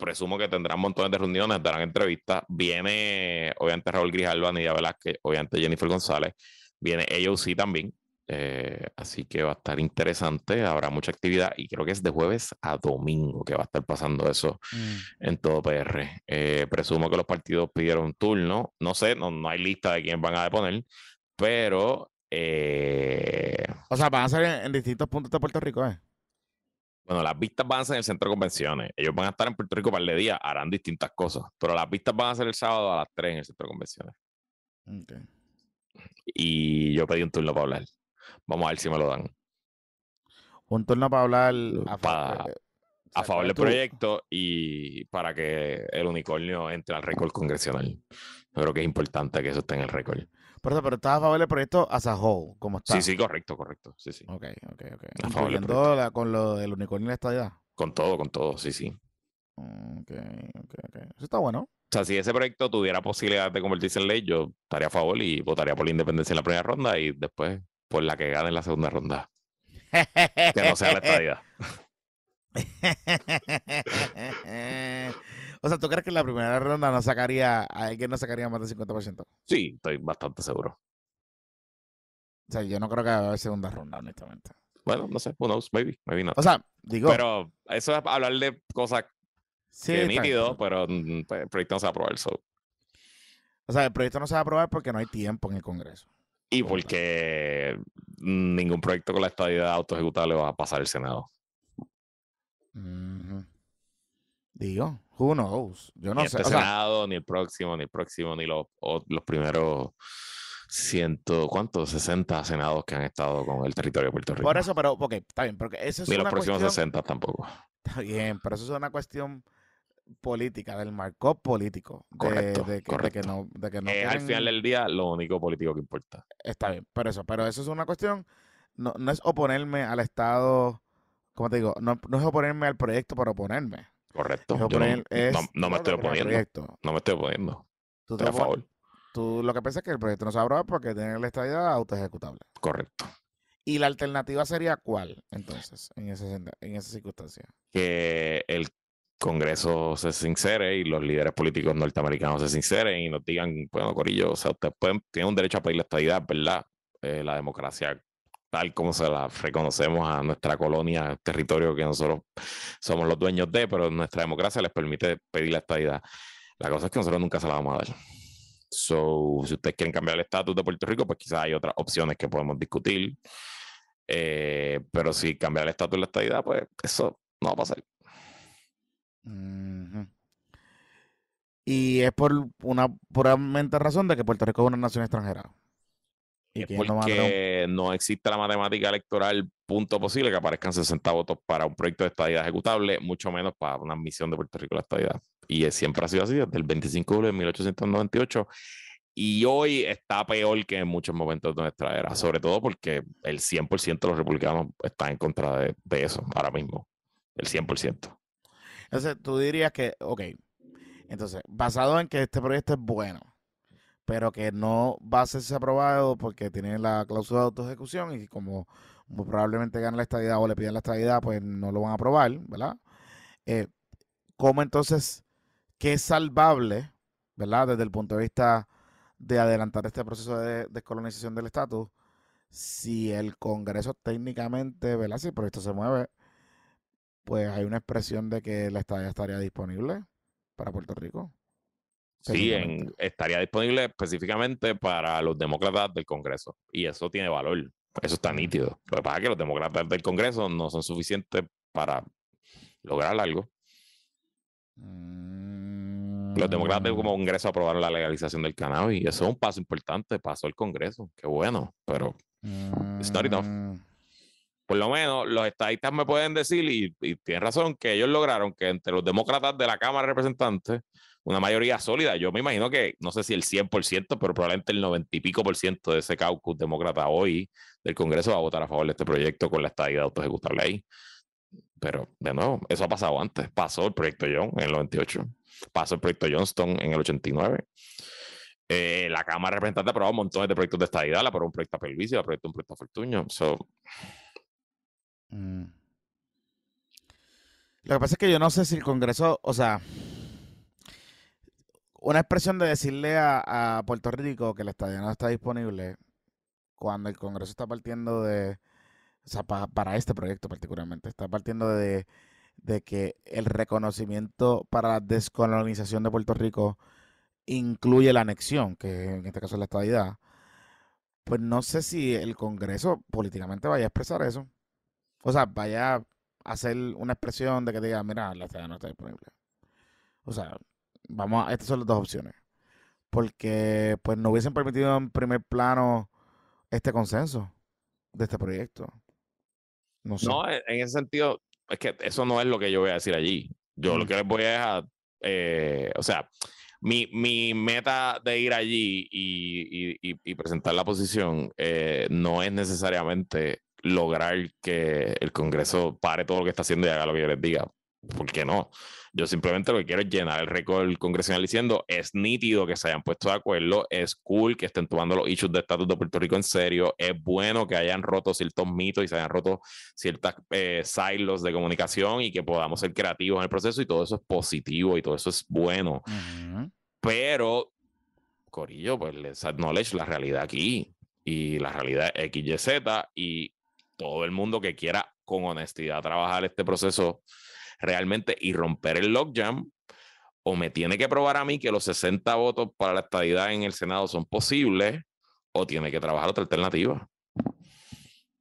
presumo que tendrán montones de reuniones, darán entrevistas. Viene, obviamente, Raúl Grijalva, Nidia Velázquez, obviamente Jennifer González. Viene sí también. Eh, así que va a estar interesante, habrá mucha actividad y creo que es de jueves a domingo que va a estar pasando eso mm. en todo PR. Eh, presumo que los partidos pidieron turno, no sé, no, no hay lista de quién van a deponer, pero... Eh, o sea, van a ser en, en distintos puntos de Puerto Rico, ¿eh? Bueno, las vistas van a ser en el centro de convenciones. Ellos van a estar en Puerto Rico para el día, harán distintas cosas. Pero las vistas van a ser el sábado a las 3 en el centro de convenciones. Y yo pedí un turno para hablar. Vamos a ver si me lo dan. Un turno para hablar a, favor, a favor del proyecto y para que el unicornio entre al récord congresional. Yo creo que es importante que eso esté en el récord. Pero, pero estás a favor del proyecto as a whole, como está. Sí, sí, correcto, correcto. Sí, sí. Ok, ok, ok. Incluyendo la, con lo del unicornio y la estadía. Con todo, con todo, sí, sí. Ok, ok, ok. Eso está bueno. O sea, si ese proyecto tuviera posibilidad de convertirse en ley, yo estaría a favor y votaría por la independencia en la primera ronda y después por la que gane en la segunda ronda. que no sea la estadía. O sea, ¿tú crees que en la primera ronda no sacaría, a alguien no sacaría más del 50%? Sí, estoy bastante seguro. O sea, yo no creo que va a haber segunda ronda, honestamente. Bueno, no sé, who knows, maybe, maybe not. O sea, digo. Pero eso es hablar de cosas sí, que nítido, pero mm, pues, el proyecto no se va a aprobar. O sea, el proyecto no se va a aprobar porque no hay tiempo en el Congreso. Y porque ningún proyecto con la estadía autoejecutable va a pasar el Senado. Digo, who knows. Yo no ni sé. Este Senado, ni el próximo, ni el próximo, ni los, los primeros ciento, ¿cuántos? 60 senados que han estado con el territorio de Puerto Rico. Por eso, pero, ok, está bien, porque eso es Ni una los próximos cuestión... 60 tampoco. Está bien, pero eso es una cuestión política, del marco político. De, Correcto, de que, de que correcto. no, de que no Es al quieren- final del día lo único político que importa. Está bien, pero eso, pero eso es una cuestión, no, no es oponerme al Estado, como te digo, no, no es oponerme al proyecto por oponerme. Correcto. Yo no, oponer- es no- no me estoy oponiendo. No me estoy oponiendo. Tú, te a favor. tú lo que piensas es que el proyecto no se va a aprobar porque tiene la estadía autoejecutable. Correcto. ¿Y la alternativa sería cuál, entonces, en, ese, en esa circunstancia? Que el Congreso se sincere y los líderes políticos norteamericanos se sinceren y nos digan, bueno, Corillo, o sea, ustedes pueden, tienen un derecho a pedir la estadidad, ¿verdad? Eh, la democracia tal como se la reconocemos a nuestra colonia, territorio que nosotros somos los dueños de, pero nuestra democracia les permite pedir la estadidad. La cosa es que nosotros nunca se la vamos a dar. So, si ustedes quieren cambiar el estatus de Puerto Rico, pues quizás hay otras opciones que podemos discutir. Eh, pero si cambiar el estatus de la estadidad, pues eso no va a pasar. Y es por una puramente razón de que Puerto Rico es una nación extranjera. Y Es no porque no existe la matemática electoral punto posible que aparezcan 60 votos para un proyecto de estadidad ejecutable, mucho menos para una admisión de Puerto Rico a la estadidad. Y siempre ha sido así desde el 25 de julio de 1898. Y hoy está peor que en muchos momentos de nuestra era, sobre todo porque el 100% de los republicanos están en contra de, de eso ahora mismo. El 100%. Entonces, tú dirías que, ok, entonces, basado en que este proyecto es bueno, pero que no va a ser aprobado porque tiene la cláusula de autoejecución y como muy probablemente gane la estadidad o le piden la estadidad, pues no lo van a aprobar, ¿verdad? Eh, ¿Cómo entonces, qué es salvable, ¿verdad? Desde el punto de vista de adelantar este proceso de descolonización del estatus, si el Congreso técnicamente, ¿verdad? Si el proyecto se mueve, pues hay una expresión de que la estadía estaría disponible para Puerto Rico. Sí, en- estaría disponible específicamente para los demócratas del Congreso. Y eso tiene valor. Eso está Mm. nítido. Lo que pasa es que los demócratas del Congreso no son suficientes para lograr algo. Los demócratas del Mm, Congreso aprobaron la legalización del cannabis. Y eso es un paso importante. Pasó el Congreso. Qué bueno. Pero it's not enough. mm, por lo menos los estadistas me pueden decir, y, y tienen razón, que ellos lograron que entre los demócratas de la Cámara de Representantes, una mayoría sólida, yo me imagino que, no sé si el 100%, pero probablemente el 90 y pico por ciento de ese caucus demócrata hoy del Congreso va a votar a favor de este proyecto con la estadía de autoejecutable ahí. Pero, de nuevo, eso ha pasado antes. Pasó el proyecto Young en el 98, pasó el proyecto Johnston en el 89. Eh, la Cámara de Representantes aprobó un montón de proyectos de estadidad, la aprobó un proyecto a Pelvicio, la aprobó un proyecto a Fortuño. Mm. Lo que pasa es que yo no sé si el Congreso, o sea, una expresión de decirle a, a Puerto Rico que la estadía no está disponible cuando el Congreso está partiendo de, o sea, pa- para este proyecto particularmente, está partiendo de, de que el reconocimiento para la descolonización de Puerto Rico incluye la anexión, que en este caso es la estadidad, pues no sé si el Congreso políticamente vaya a expresar eso. O sea, vaya a hacer una expresión de que diga, mira, la estadía no está disponible. O sea, vamos a, estas son las dos opciones. Porque pues no hubiesen permitido en primer plano este consenso de este proyecto. No sé. No, en en ese sentido, es que eso no es lo que yo voy a decir allí. Yo lo que les voy a dejar, eh, o sea, mi, mi meta de ir allí y, y- y- y presentar la posición eh, no es necesariamente lograr que el Congreso pare todo lo que está haciendo y haga lo que yo les diga. ¿Por qué no? Yo simplemente lo que quiero es llenar el récord congresional diciendo, es nítido que se hayan puesto de acuerdo, es cool que estén tomando los issues de estatus de Puerto Rico en serio, es bueno que hayan roto ciertos mitos y se hayan roto ciertas eh, silos de comunicación y que podamos ser creativos en el proceso y todo eso es positivo y todo eso es bueno. Ujú. Pero, Corillo, pues les acknowledge la realidad aquí y la realidad XYZ y todo el mundo que quiera con honestidad trabajar este proceso realmente y romper el logjam o me tiene que probar a mí que los 60 votos para la estadidad en el Senado son posibles o tiene que trabajar otra alternativa.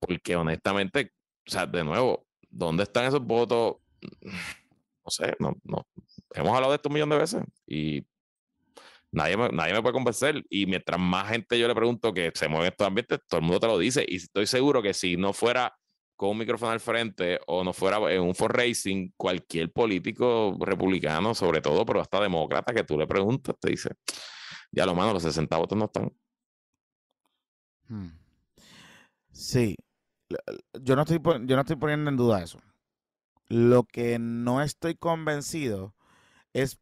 Porque honestamente, o sea, de nuevo, ¿dónde están esos votos? No sé, no, no. Hemos hablado de esto un millón de veces y Nadie me, nadie me puede convencer. Y mientras más gente yo le pregunto que se mueve en estos ambientes, todo el mundo te lo dice. Y estoy seguro que si no fuera con un micrófono al frente o no fuera en un for racing, cualquier político republicano, sobre todo, pero hasta demócrata, que tú le preguntas, te dice, ya lo mano, los 60 votos no están. Hmm. Sí, yo no, estoy, yo no estoy poniendo en duda eso. Lo que no estoy convencido es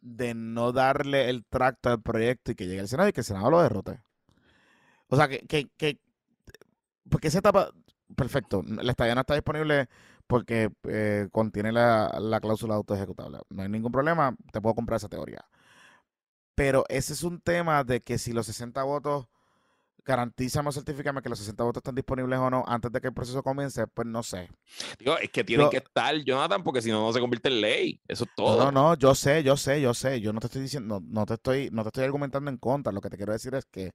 de no darle el tracto al proyecto y que llegue al Senado y que el Senado lo derrote. O sea, que, que, que porque esa etapa, perfecto, la estadía no está disponible porque eh, contiene la, la cláusula autoejecutable. No hay ningún problema, te puedo comprar esa teoría. Pero ese es un tema de que si los 60 votos garantízame o certifícame que los 60 votos están disponibles o no antes de que el proceso comience, pues no sé. Digo, es que tienen que estar, Jonathan, porque si no, no se convierte en ley. Eso es todo. No, no, yo sé, yo sé, yo sé. Yo no te estoy diciendo, no, te estoy, no te estoy argumentando en contra. Lo que te quiero decir es que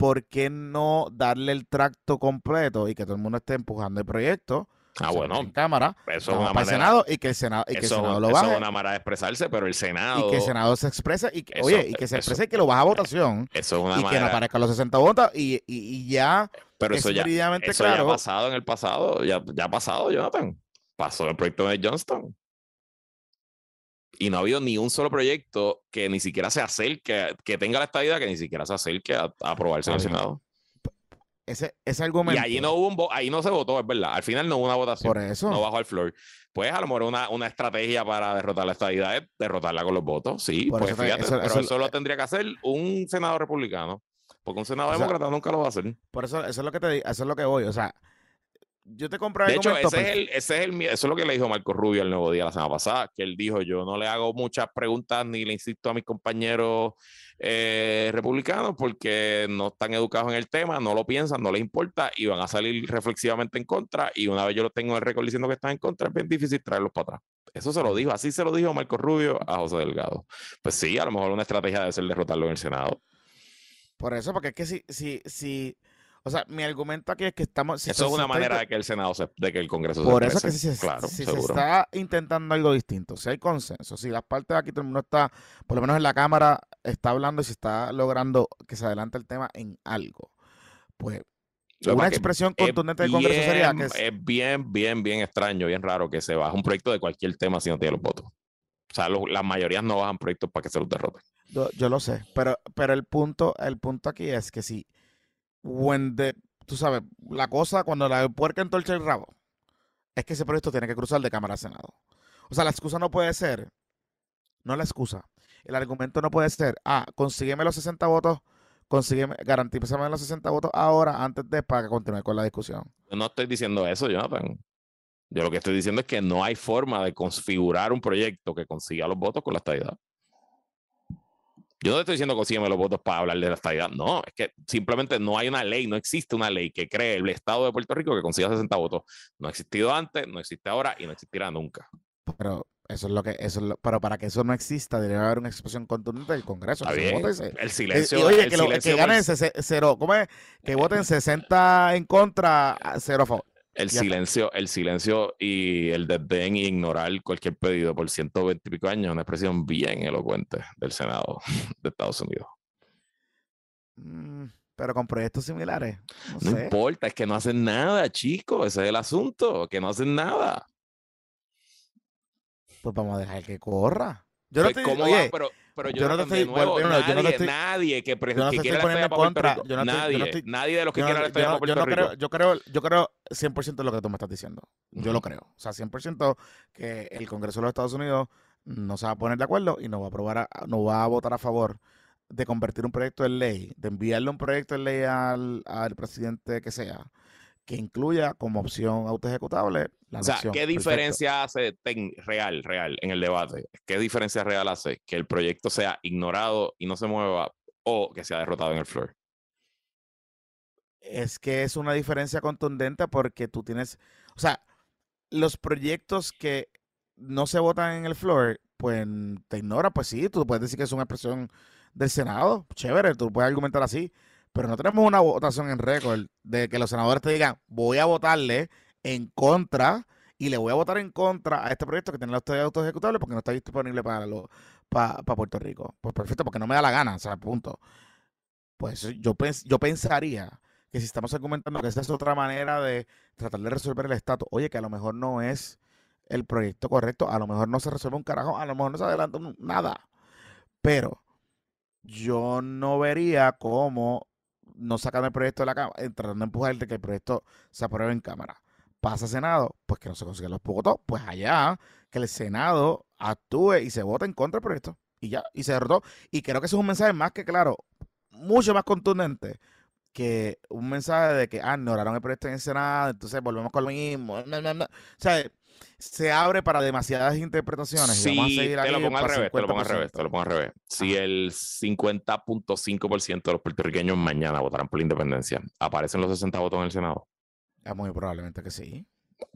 ¿por qué no darle el tracto completo y que todo el mundo esté empujando el proyecto? Ah, bueno. En cámara. Eso es una manera, Senado y que el Senado, y que eso, el Senado lo baje. Eso es una manera de expresarse, pero el Senado. Y que el Senado se exprese y que, oye, y que se exprese y que lo baja a votación. Eso es una y que no aparezcan los 60 votos y, y, y ya. Pero eso ya, eso ya ha pasado en el pasado. Ya, ya ha pasado, Jonathan. Pasó el proyecto de Johnston. Y no ha habido ni un solo proyecto que ni siquiera se acerque, que tenga la estadía, que ni siquiera se acerque a, a aprobarse en el Senado. Ese, ese argumento. Y ahí no hubo un ahí no se votó, es verdad. Al final no hubo una votación. Por eso. No bajó al floor. Pues a lo mejor una, una estrategia para derrotar la estadidad es derrotarla con los votos. Sí, pues fíjate, eso, pero eso, lo tendría que hacer un senador republicano. Porque un senador demócrata nunca lo va a hacer. Por eso, eso es lo que te digo, eso es lo que voy. O sea, yo te compro De hecho, ese es, el, ese es el, eso es lo que le dijo Marco Rubio el nuevo día la semana pasada, que él dijo, yo no le hago muchas preguntas ni le insisto a mis compañeros eh, republicanos porque no están educados en el tema, no lo piensan, no les importa y van a salir reflexivamente en contra y una vez yo lo tengo en el récord diciendo que están en contra, es bien difícil traerlos para atrás. Eso se lo dijo, así se lo dijo Marco Rubio a José Delgado. Pues sí, a lo mejor una estrategia debe ser derrotarlo en el Senado. Por eso, porque es que si, si, si o sea, mi argumento aquí es que estamos. eso es una manera de que el Senado, se, de que el Congreso Por eso es que si, se, claro, si se está intentando algo distinto, si hay consenso, si las partes de aquí todo el mundo está, por lo menos en la Cámara, está hablando y se está logrando que se adelante el tema en algo, pues una expresión contundente del Congreso sería que es, bien, bien, bien extraño, bien raro que se baje un proyecto de cualquier tema si no tiene los votos. O sea, las mayorías no bajan proyectos para que se los derroten. Yo, yo, lo sé, pero, pero el punto, el punto aquí es que si when tú sabes, la cosa cuando la puerca entorcha el rabo, es que ese proyecto tiene que cruzar de Cámara a Senado. O sea, la excusa no puede ser, no la excusa, el argumento no puede ser, ah, consígueme los 60 votos, consígueme, garantízame los 60 votos ahora, antes de para continuar con la discusión. Yo no estoy diciendo eso, Jonathan. Yo lo que estoy diciendo es que no hay forma de configurar un proyecto que consiga los votos con la estabilidad. Yo no te estoy diciendo consígueme los votos para hablar de la estabilidad. No, es que simplemente no hay una ley, no existe una ley que cree el Estado de Puerto Rico que consiga 60 votos. No ha existido antes, no existe ahora y no existirá nunca. Pero eso es lo que, eso es pero para que eso no exista, debería haber una expresión contundente del Congreso. el silencio. Y, oye, que, lo, que ganen cero, ¿cómo es? Que voten 60 en contra, cero a favor. El silencio, el silencio y el desdén y ignorar cualquier pedido por 120 y pico años es una expresión bien elocuente del Senado de Estados Unidos. Mm, pero con proyectos similares. No, importa, es que no hacen nada, chicos. Ese es el asunto, que no hacen nada. Pues vamos a dejar que corra. Yo no pues, ¿Cómo va? Pero, pero yo, no te estoy, nuevo, nadie, yo no estoy, nadie que, pre, que quiera la contra. Yo no nadie, nadie de los que quieran la Puerto Rico. Creo, yo, creo, yo creo 100% de lo que tú me estás diciendo. Yo lo creo. O sea, 100% que el Congreso de los Estados Unidos no se va a poner de acuerdo y no va a aprobar, no va a votar a favor de convertir un proyecto en ley, de enviarle un proyecto en ley al, al presidente que sea, que incluya como opción autoejecutable la O sea, ¿qué diferencia hace real, real en el debate? ¿Qué diferencia real hace que el proyecto sea ignorado y no se mueva o que sea derrotado en el floor? Es que es una diferencia contundente porque tú tienes, o sea, los proyectos que no se votan en el floor, pues te ignora, pues sí, tú puedes decir que es una expresión del Senado, chévere, tú puedes argumentar así, pero no tenemos una votación en récord de que los senadores te digan, voy a votarle en contra y le voy a votar en contra a este proyecto que tiene la autoridad autoejecutable porque no está disponible para, para Puerto Rico. Pues perfecto, porque no me da la gana, o sea, punto. Pues yo, pens yo pensaría que si estamos argumentando que esta es otra manera de tratar de resolver el estatus, oye, que a lo mejor no es el proyecto correcto, a lo mejor no se resuelve un carajo, a lo mejor no se adelanta nada. Pero yo no vería cómo no sacan el proyecto de la Cámara, tratando de empujar de que el proyecto se apruebe en Cámara. Pasa Senado, pues que no se consiguen los votos, pues allá, que el Senado actúe y se vote en contra del proyecto. Y ya, y se derrotó. Y creo que eso es un mensaje más que claro, mucho más contundente que un mensaje de que, ah, ignoraron el proyecto en el Senado, entonces volvemos con lo mismo. O sea, se abre para demasiadas interpretaciones. Sí, te lo pongo al revés, te lo pongo al revés, te lo pongo al revés. Si el 50.5% de los puertorriqueños mañana votarán por la independencia, ¿aparecen los 60 votos en el Senado? Es muy probablemente que sí.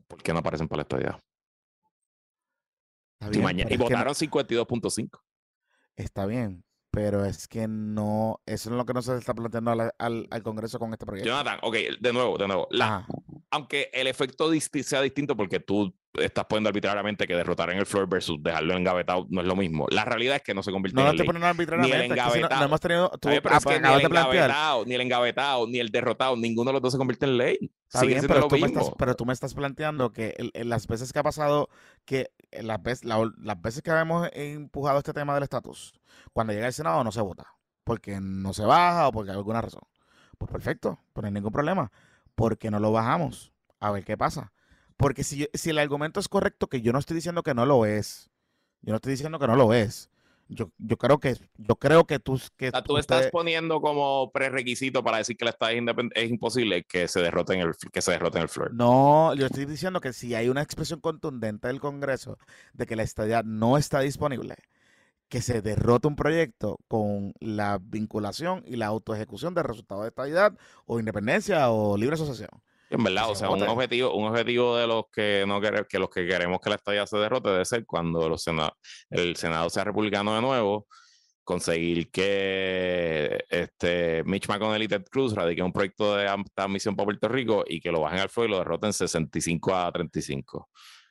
¿Por qué no aparecen para la estadía? y votaron 52.5. Está bien, pero es que no, eso es lo que no se está planteando al, al, Congreso con este proyecto. Jonathan, ok, de nuevo, de nuevo. La, aunque el efecto sea distinto porque tú estás poniendo arbitrariamente que derrotar en el floor versus dejarlo engavetado no es lo mismo. La realidad es que no se convierte no, en No, poniendo arbitrariamente. Ni el engavetado. no, hemos tenido, tú, es que ni, el engavetado, ni el engavetado, ni el derrotado, ninguno de los dos se convierte en ley. Está bien, pero tú, me estás, pero tú me estás planteando que las veces que ha pasado, que las veces, las veces que hemos empujado este tema del estatus, cuando llega el Senado no se vota, porque no se baja o porque hay alguna razón. Pues perfecto, pues no hay ningún problema porque no lo bajamos? A ver qué pasa. Porque si, si el argumento es correcto, que yo no estoy diciendo que no lo es, yo no estoy diciendo que no lo es. Yo, yo creo que yo creo que tú que tú estás poniendo como prerequisito para decir que la estadía es imposible que se derrote en el que se derrote en el floor. No, yo estoy diciendo que si hay una expresión contundente del Congreso de que la estadía no está disponible, que se derrote un proyecto con la vinculación y la autoejecución del resultado de estadidad o independencia o libre asociación. En verdad, o sea, un objetivo, un objetivo de los que no queremos, que los que queremos que la estadía se derrote debe ser cuando los el Senado sea republicano de nuevo, conseguir que este Mitch McConnell y Ted Cruz radiquen un proyecto de admisión para Puerto Rico y que lo bajen al fuego y lo derroten 65 a 35.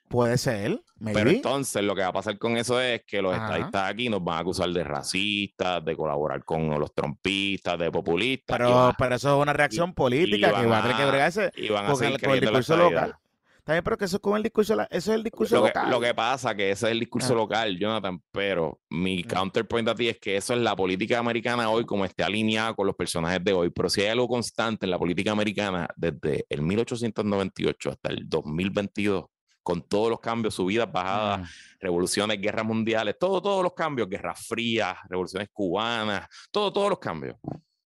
Puede ser, Pero entonces lo que va a pasar con eso es que los estadistas aquí nos van a acusar de racistas, de colaborar con los trompistas, de populistas. Pero, pero eso es una reacción política que va a tener que bregarse con, el, el discurso local. También, pero que eso es con el discurso, eso es el discurso lo local. Que, lo que pasa que ese es el discurso ah. local, Jonathan, pero mi ah. counterpoint a ti es que eso es la política americana hoy, como esté alineada con los personajes de hoy. Pero si hay algo constante en la política americana desde el 1898 hasta el 2022, con todos los cambios, subidas, bajadas, mm. revoluciones, guerras mundiales, todo, todos los cambios, guerras frías, revoluciones cubanas, todo, todos los cambios.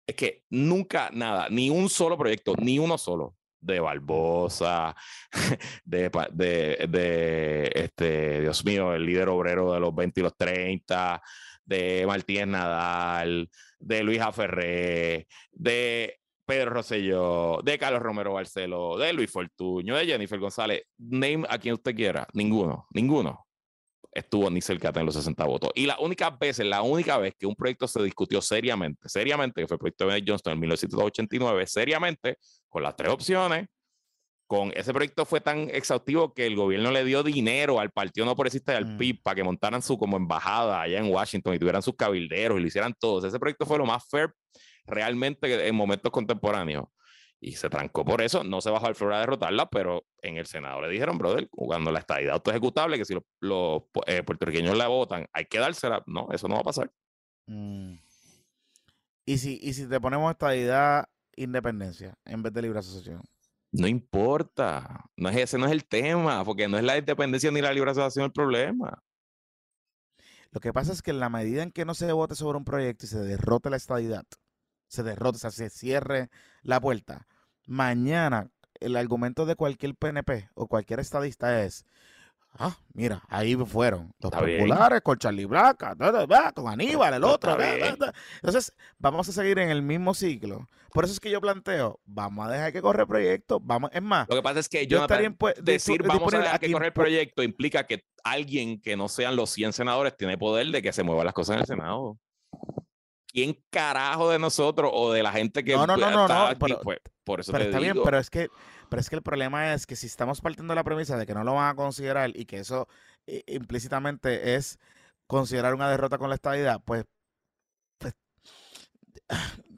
Es que nunca nada, ni un solo proyecto, ni uno solo, de Barbosa, de, de, de, este, Dios mío, el líder obrero de los 20 y los 30, de Martínez Nadal, de Luis Aferré, de Pedro Rosselló, de Carlos Romero Barceló, de Luis Fortuño, de Jennifer González, name a quien usted quiera, ninguno, ninguno estuvo ni cerca de los 60 votos. Y la única vez, la única vez que un proyecto se discutió seriamente, seriamente, que fue el proyecto de Johnston en 1989, seriamente, con las tres opciones, con ese proyecto fue tan exhaustivo que el gobierno le dio dinero al Partido No Progresista y al mm. PIB para que montaran su como embajada allá en Washington y tuvieran sus cabilderos y lo hicieran todos. Ese proyecto fue lo más fair realmente en momentos contemporáneos. Y se trancó por eso, no se bajó al flor a derrotarla, pero en el Senado le dijeron, brother, cuando la estadía autoejecutable, que si los, eh, puertorriqueños la votan, hay que dársela. No, eso no va a pasar. Mm. ¿Y, si, y si te ponemos estadidad independencia en vez de libre asociación? No importa, no es, ese no es el tema, porque no es la independencia ni la libre asociación el problema. Lo que pasa es que en la medida en que no se vote sobre un proyecto y se derrote la estadidad, se derrote, o sea, se cierre la puerta. Mañana, el argumento de cualquier PNP o cualquier estadista es, ah, mira, ahí fueron los populares con Charlie Black, con Aníbal, el otro. Entonces, vamos a seguir en el mismo ciclo. Por eso es que yo planteo, vamos a dejar que corra el proyecto, vamos, es más. Lo que pasa es que yo estaría decir vamos a dejar que corra el proyecto implica que alguien que no sean los 100 senadores tiene poder de que se muevan las cosas en el Senado. ¿Quién carajo de nosotros o de la gente que no, no, no, no, no pero, pues, por eso pero está bien, pero es que pero es que el problema es que si estamos partiendo de la premisa de que no lo van a considerar y que eso implícitamente es considerar una derrota con la estadidad, pues, pues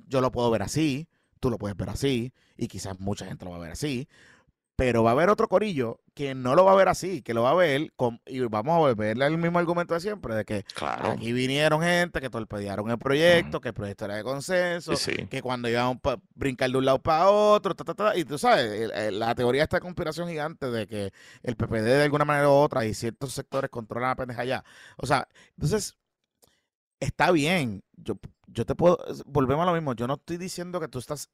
yo lo puedo ver así, tú lo puedes ver así, y quizás mucha gente lo va a ver así, pero va a haber otro corillo que no lo va a ver así, que lo va a ver con, y vamos a volverle al mismo argumento de siempre, de que Claro. aquí vinieron gente que torpedearon el proyecto, que el proyecto era de consenso, Sí, sí. que cuando íbamos a brincar de un lado para otro, ta, ta, ta, y tú sabes, la teoría de esta conspiración gigante de que el PPD de alguna manera u otra y ciertos sectores controlan la pendeja allá. O sea, entonces, está bien. Yo, yo te puedo, volvemos a lo mismo. Yo no estoy diciendo que tú estás,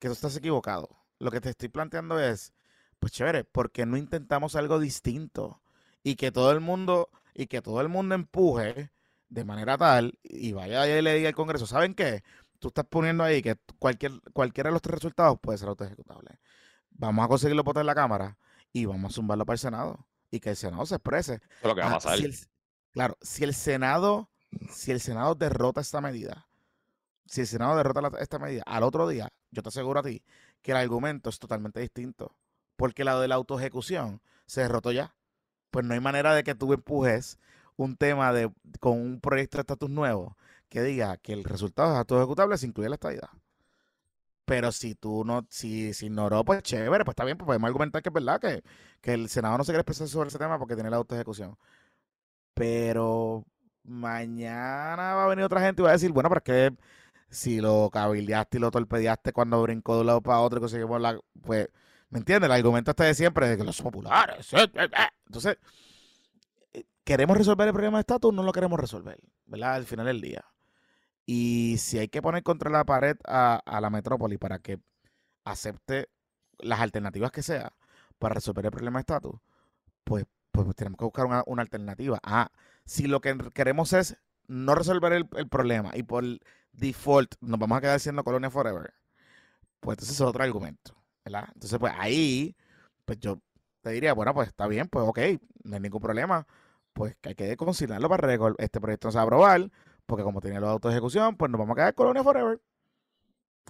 que tú estás equivocado. Lo que te estoy planteando es, pues chévere, ¿por qué no intentamos algo distinto? Y que todo el mundo, y que todo el mundo empuje de manera tal, y vaya y le diga al Congreso, ¿saben qué? Tú estás poniendo ahí que cualquier, cualquiera de los tres resultados puede ser autoejecutable. Vamos a conseguir los votos en la Cámara y vamos a zumbarlo para el Senado. Y que el Senado se exprese. Eso es lo que va a Ah, pasar. si el- claro, si el Senado, si el Senado derrota esta medida, si el Senado derrota la- esta medida, al otro día, yo te aseguro a ti que el argumento es totalmente distinto. Porque la de la autoejecución se derrotó ya. Pues no hay manera de que tú empujes un tema de con un proyecto de estatus nuevo que diga que el resultado es autoejecutable sin incluir la estadidad. Pero si tú no, si, si ignoró, pues chévere, pues está bien, pues podemos argumentar que es verdad que, que el Senado no se quiere expresar sobre ese tema porque tiene la autoejecución. Pero mañana va a venir otra gente y va a decir, bueno, pero es que si lo cabildeaste y lo torpedeaste cuando brincó de un lado para otro y conseguimos la... Pues, ¿me entiendes? El argumento este de siempre de que los populares... eh, eh, eh. Entonces, ¿queremos resolver el problema de estatus? No lo queremos resolver, ¿verdad? Al final del día. Y si hay que poner contra la pared a, la metrópoli para que acepte las alternativas que sea para resolver el problema de estatus, pues, pues tenemos que buscar una, una alternativa. Ah, si lo que queremos es no resolver el, el problema y por default nos vamos a quedar siendo colonia forever, pues entonces es otro argumento, Entonces, pues ahí, pues yo te diría, bueno, pues está bien, pues ok, no hay ningún problema, pues que hay que conciliarlo para recol- este proyecto no se va a aprobar, porque como tiene la autoejecución, pues nos vamos a quedar colonia forever.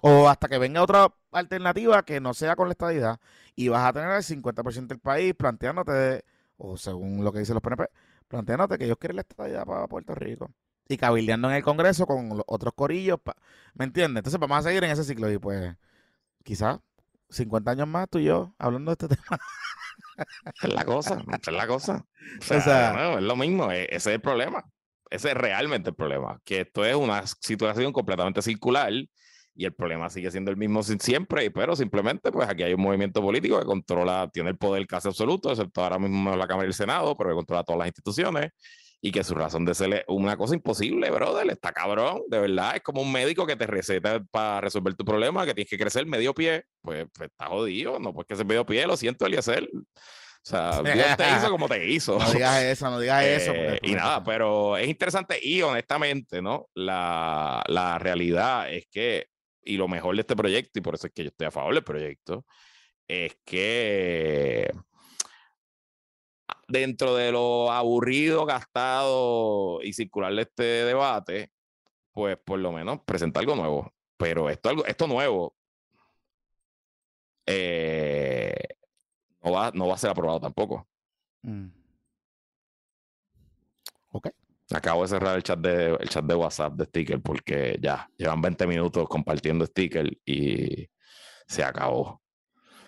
O hasta que venga otra alternativa que no sea con la estadidad y vas a tener el 50% del país planteándote, o según lo que dicen los PNP, planteándote que ellos quieren la estadidad para Puerto Rico. Y cabildeando en el Congreso con los otros corillos, ¿me entiendes? Entonces vamos a seguir en ese ciclo y pues quizás 50 años más tú y yo hablando de este tema. Es la cosa, es la cosa. O sea, O sea- no, es lo mismo, e- ese es el problema. Ese es realmente el problema, que esto es una situación completamente circular y el problema sigue siendo el mismo siempre, pero simplemente pues aquí hay un movimiento político que controla, tiene el poder casi absoluto, excepto ahora mismo la Cámara y el Senado, pero que controla todas las instituciones y que su razón de ser es una cosa imposible, brother, está cabrón, de verdad, es como un médico que te receta para resolver tu problema, que tienes que crecer medio pie, pues, pues está jodido, no puedes crecer medio pie, lo siento, Eliezer. O sea, Dios te hizo como te hizo. No digas eso, no digas eso. Eh, porque- y nada, pero es interesante y honestamente, ¿no? La, la realidad es que, y lo mejor de este proyecto, y por eso es que yo estoy a favor del proyecto, es que dentro de lo aburrido, gastado y circular de este debate, pues por lo menos presenta algo nuevo. Pero esto, algo, esto nuevo eh, no, va, no va a ser aprobado tampoco. Mm. Ok. Acabo de cerrar el chat de, el chat de WhatsApp de sticker porque ya llevan 20 minutos compartiendo sticker y se acabó.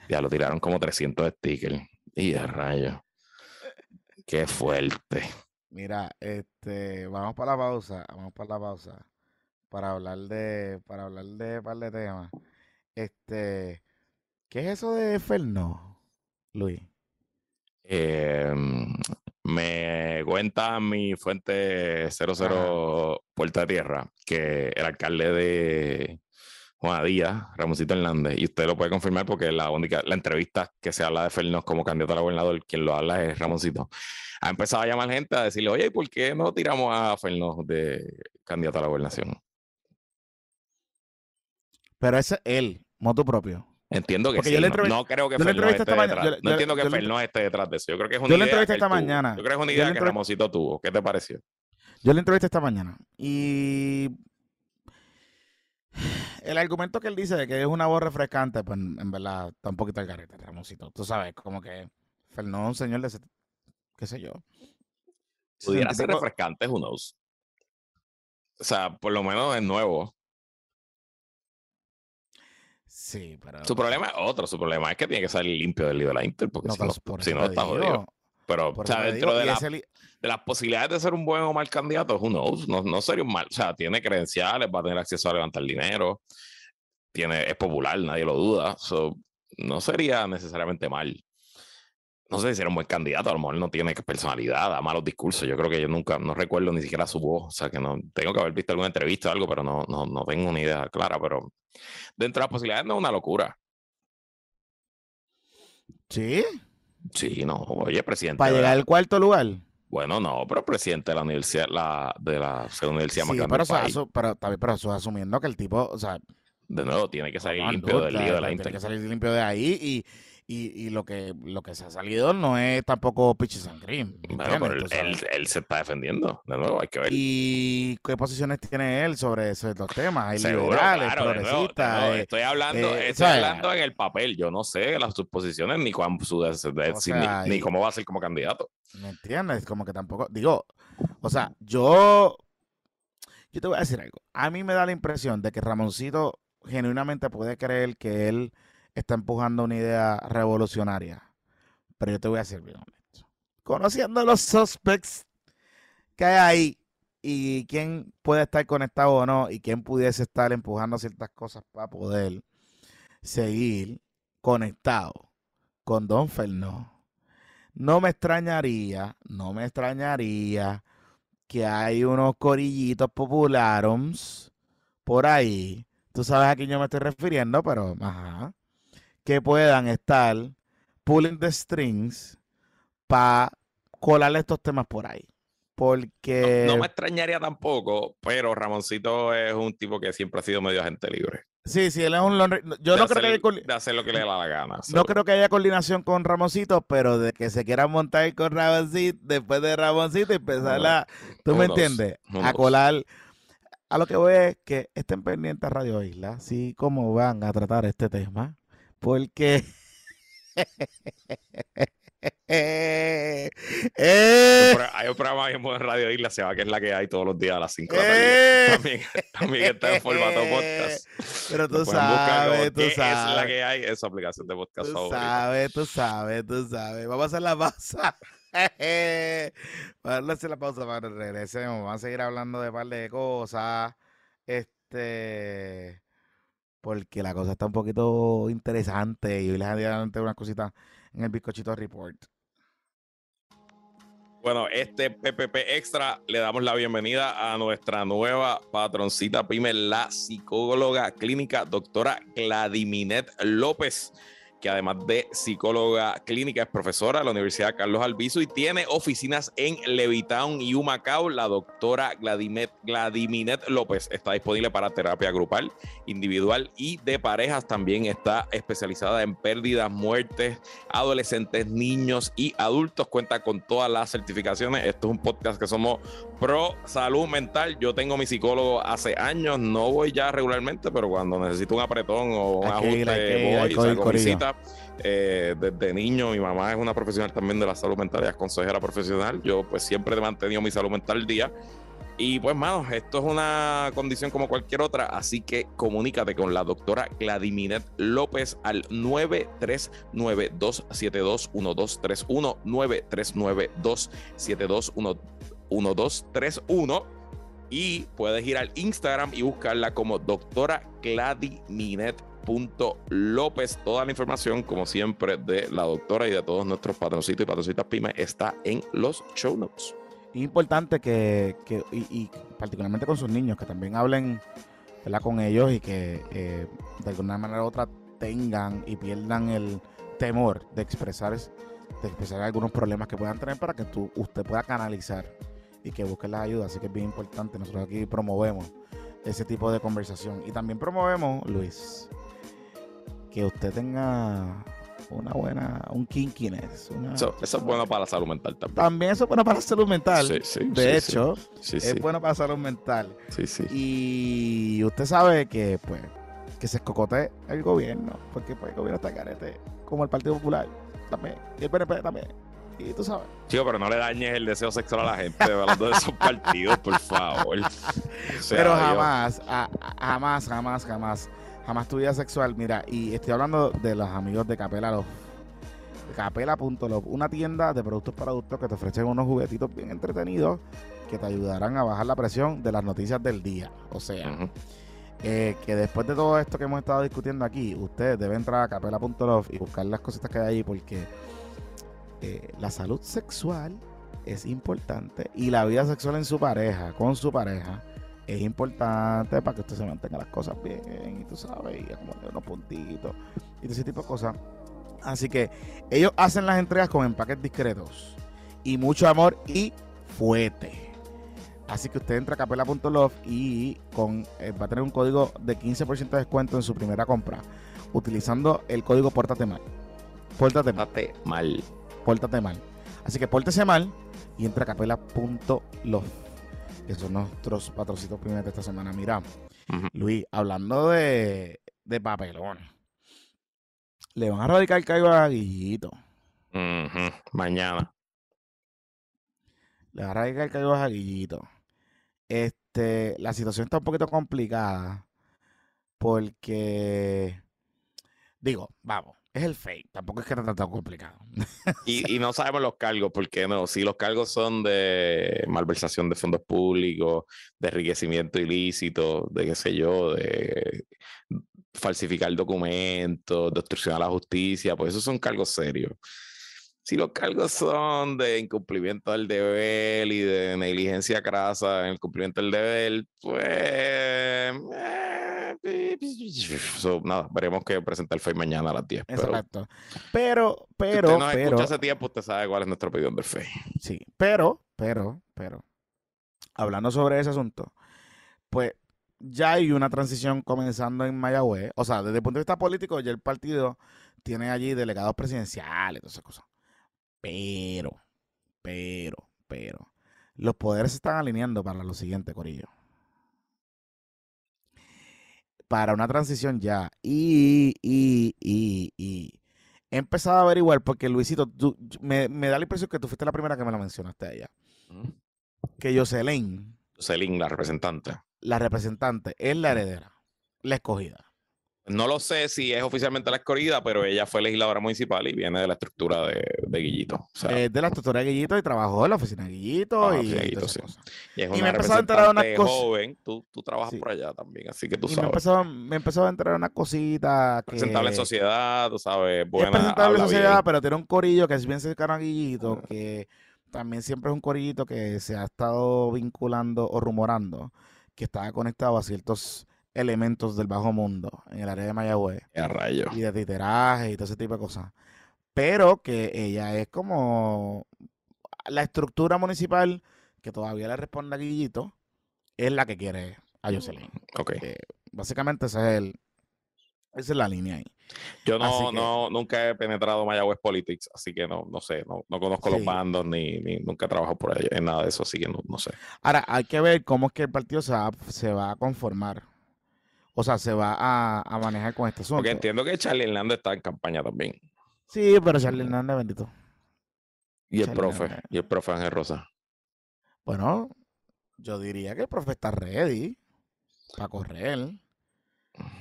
Ya lo tiraron como 300 stickers. Y a rayo. Qué fuerte. Mira, este, vamos para la pausa, vamos para la pausa para hablar de, para hablar de un par de temas. Este, ¿qué es eso de Ferno, Luis? Eh, me cuenta mi fuente 00 Puerta de Tierra que el alcalde de Juan Díaz, Ramoncito Hernández, y usted lo puede confirmar porque la única, la entrevista que se habla de Fernández como candidato a gobernador, quien lo habla es Ramoncito. Ha empezado a llamar gente a decirle, oye, ¿y por qué no tiramos a Fernández de candidato a la gobernación? Pero ese es él, moto propio. Entiendo que Porque sí, yo le no, creo que le Fernández entrevisté esté esta mañana- detrás. yo le- no entiendo que le- Fernández esté detrás de eso. Yo creo que es una Yo le idea entrevisté que esta tuvo. mañana. Yo creo que es una le idea que Ramoncito tuvo. ¿Qué te pareció? Yo le entrevisté esta mañana y el argumento que él dice de que es una voz refrescante, pues en en verdad está un poquito al garete, Ramoncito. Tú sabes, como que Fernando un señor de ese- qué sé yo. Pudiera ser refrescante, who knows. O sea, por lo menos es nuevo. Sí, pero. Su problema es otro. Su problema es que tiene que salir limpio del lío de la Inter, porque no, si no, por si no está jodido. Pero, o sea, dentro digo, de, la- li- de las posibilidades de ser un buen o mal candidato, who knows, no, no sería un mal. O sea, tiene credenciales, va a tener acceso a levantar dinero, tiene, es popular, nadie lo duda. So, no sería necesariamente mal. No sé si era un buen candidato, a lo mejor no tiene personalidad, da malos discursos. Yo creo que yo nunca, no recuerdo ni siquiera su voz. O sea, que no tengo que haber visto alguna entrevista o algo, pero no, no, no tengo una idea clara. Pero dentro de las posibilidades no es una locura. Sí, Sí, no, oye, presidente. para de la- llegar al cuarto lugar. Bueno, no, pero presidente de la universidad, la, de la segunda universidad más Sí, grande pero del país. pero, pero eso es asumiendo que el tipo, o sea, De nuevo, tiene que salir no, limpio del la- lío de la la-. Tiene que salir limpio de ahí y, y, y lo que lo que se ha salido no es tampoco pichis and cream. Bueno, pero él, él- él se está defendiendo. De nuevo, hay que ver. ¿Y qué posiciones tiene él sobre esos dos temas? Seguro, claro, progresistas. nuevo, eh, estoy hablando, eh, estoy ¿sabes? hablando en el papel. Yo no sé las sus posiciones ni cuán su O sea, ni, ni cómo va a ser como candidato. ¿Me entiendes? Como que tampoco. Digo, o sea, yo. Yo te voy a decir algo. A mí me da la impresión de que Ramoncito genuinamente puede creer que él está empujando una idea revolucionaria. Pero yo te voy a decir bien honesto. Conociendo los suspects que hay ahí y quién puede estar conectado o no y quién pudiese estar empujando ciertas cosas para poder seguir conectado con Don Fernando. No me extrañaría, no me extrañaría que hay unos corillitos populares por ahí. Tú sabes a quién yo me estoy refiriendo, pero ajá. Que puedan estar pulling the strings para colarle estos temas por ahí. Porque. No me extrañaría tampoco, pero Ramoncito es un tipo que siempre ha sido medio agente libre. Sí, sí, él es un Yo de no creo que haya de hacer lo que le da la gana. No so. creo que haya coordinación con Ramoncito, pero de que se quiera montar con Ramoncito, después de Ramoncito, empezar la. ¿Tú me entiendes? A colar. A lo que voy es que estén pendientes a Radio Isla, sí, cómo van a tratar este tema, porque. eh, Hay un pro- Hay un programa bien bueno en Radio Isla, se va que es la que hay todos los días a las 5 de la tarde. eh, También, también está en formato podcast. Pero tú sabes, tú ¿Qué es la sabes. que hay? Es su aplicación de podcast Tú favorita. sabes, tú sabes, tú sabes. Vamos a hacer la pausa. Vamos a hacer la pausa para que regresemos. Vamos a seguir hablando de un par de cosas. Este. Porque la cosa está un poquito interesante y hoy les adelante unas cositas en el bizcochito report. Bueno, este PPP Extra le damos la bienvenida a nuestra nueva patroncita pyme, la psicóloga clínica doctora Gladiminet López, que además de psicóloga clínica es profesora de la Universidad Carlos Albizu y tiene oficinas en Levitown y Humacao. La doctora Gladimet, Gladiminet López está disponible para terapia grupal, individual y de parejas. También está especializada en pérdidas, muertes, adolescentes, niños y adultos. Cuenta con todas las certificaciones. Esto es un podcast que somos pro salud mental. Yo tengo mi psicólogo hace años, no voy ya regularmente, pero cuando necesito un apretón o un ajuste, voy saco mi. Eh, desde niño, mi mamá es una profesional también de la salud mental y es consejera profesional. Yo pues siempre he mantenido mi salud mental al día. Y pues, manos, esto es una condición como cualquier otra, así que comunícate con la doctora Gladiminet López al 939-272-1231, 939-272-1231 y puedes ir al Instagram y buscarla como doctora Gladiminet.lópez. Toda la información, como siempre, de la doctora y de todos nuestros patroncitos y patroncitas pymes está en los show notes. Importante que, que- y, particularmente con sus niños, que también hablen ¿verdad? con ellos y que eh, de alguna manera u otra tengan y pierdan el temor de expresar, es- de expresar algunos problemas que puedan tener para que tú, usted pueda canalizar y que busque la ayuda. Así que es bien importante. Nosotros aquí promovemos ese tipo de conversación. Y también promovemos, Luis, que usted tenga una buena, un kinkiness. una- Eso, eso es bueno para la salud mental también. También eso es bueno para la salud mental. Sí, sí, de sí, hecho, es bueno para la salud mental. sí, sí. Y usted sabe que, pues, que se escocote el gobierno, porque pues, el gobierno está carete, como el Partido Popular también, y el PNP también. Y tú sabes. Chico, pero no le dañes el deseo sexual a la gente hablando de esos partidos, por favor. O sea, Pero jamás, a- jamás, jamás, jamás, jamás tu vida sexual. Mira, y estoy hablando de los amigos de Capela Love. Capela.love, una tienda de productos para adultos que te ofrecen unos juguetitos bien entretenidos que te ayudarán a bajar la presión de las noticias del día. O sea, eh, que después de todo esto que hemos estado discutiendo aquí, ustedes deben entrar a capela.love y buscar las cositas que hay ahí porque eh, la salud sexual es importante y la vida sexual en su pareja, con su pareja, es importante para que usted se mantenga las cosas bien y tú sabes, y acomode unos puntitos y todo ese tipo de cosas. Así que ellos hacen las entregas con empaques discretos y mucho amor y fuerte. Así que usted entra a capela.love y con, eh, va a tener un código de 15% de descuento en su primera compra utilizando el código Pórtate Mal. Pórtate mal, Pórtate mal. pórtate mal. Así que pórtese mal y entra a capela.love. Que son nuestros patrocitos primeros de esta semana. Mira. Luis, hablando de, de papelones, le van a radicar el callo a Guillito. Mañana. Le va a radicar el callo a Guillito. Este, la situación está un poquito complicada porque, digo, vamos, es el fake, tampoco es que está tan complicado. Y, no sabemos los cargos, porque no, si los cargos son de malversación de fondos públicos, de enriquecimiento ilícito, de qué sé yo, de falsificar documentos, de obstrucción a la justicia, pues esos son cargos serios. Si los cargos son de incumplimiento del deber y de negligencia crasa en el cumplimiento del deber, pues... eh, so, nada, veremos que presenta el FEI mañana a las 10. Pero Exacto. Pero, si pero, usted nos pero, escucha hace tiempo, usted sabe cuál es nuestro opinión del FEI. sí, pero, pero, pero, hablando sobre ese asunto, pues ya hay una transición comenzando en Mayagüez. O sea, desde el punto de vista político, ya el partido tiene allí delegados presidenciales todas esas cosas. Pero, pero, pero, los poderes se están alineando para lo siguiente, Corillo. Para una transición ya. Y, y, y, y. He empezado a averiguar porque, Luisito, tú- me, me da la impresión que tú fuiste la primera que me lo mencionaste a ella. Que Jocelyn, Celín, la representante. la representante, es la heredera, la escogida. No lo sé si es oficialmente la escogida, pero ella fue legisladora municipal y viene de la estructura de, de Guillito. O sea, Es de la estructura de Guillito y trabajó en la oficina de Guillito Ah, y, de Guillito, sí. y es y me empezó a enterar unas cosas- joven. Tú, tú trabajas Sí. por allá también, así que tú Y me sabes. empezó, me empezó a enterar una cosita que Presentable en sociedad, tú sabes, buena, es presentable en sociedad, bien. pero tiene un corillo que es bien cercano a Guillito, Ah. que también siempre es un corillito que se ha estado vinculando o rumorando que estaba conectado a ciertos elementos del bajo mundo en el área de Mayagüez A rayo. y de titeraje y todo ese tipo de cosas. Pero que ella es como la estructura municipal que todavía le responde a Guillito, es la que quiere a Jocelyn. Ok. Eh, básicamente ese es el, esa es la línea ahí. Yo no, que- no, nunca he penetrado Mayagüez Politics, así que no, no sé, no, no conozco Sí. los bandos ni, ni nunca he trabajado por ahí en nada de eso, así que no, no sé. Ahora, hay que ver cómo es que el partido se va, se va a conformar. O sea, se va a, a manejar con este asunto. Porque entiendo que Charlie Hernández está en campaña también. Sí, pero Charlie Hernández, bendito. Y el Charlie profe, Hernández. y el profe Ángel Rosa. Bueno, yo diría que el profe está ready para correr.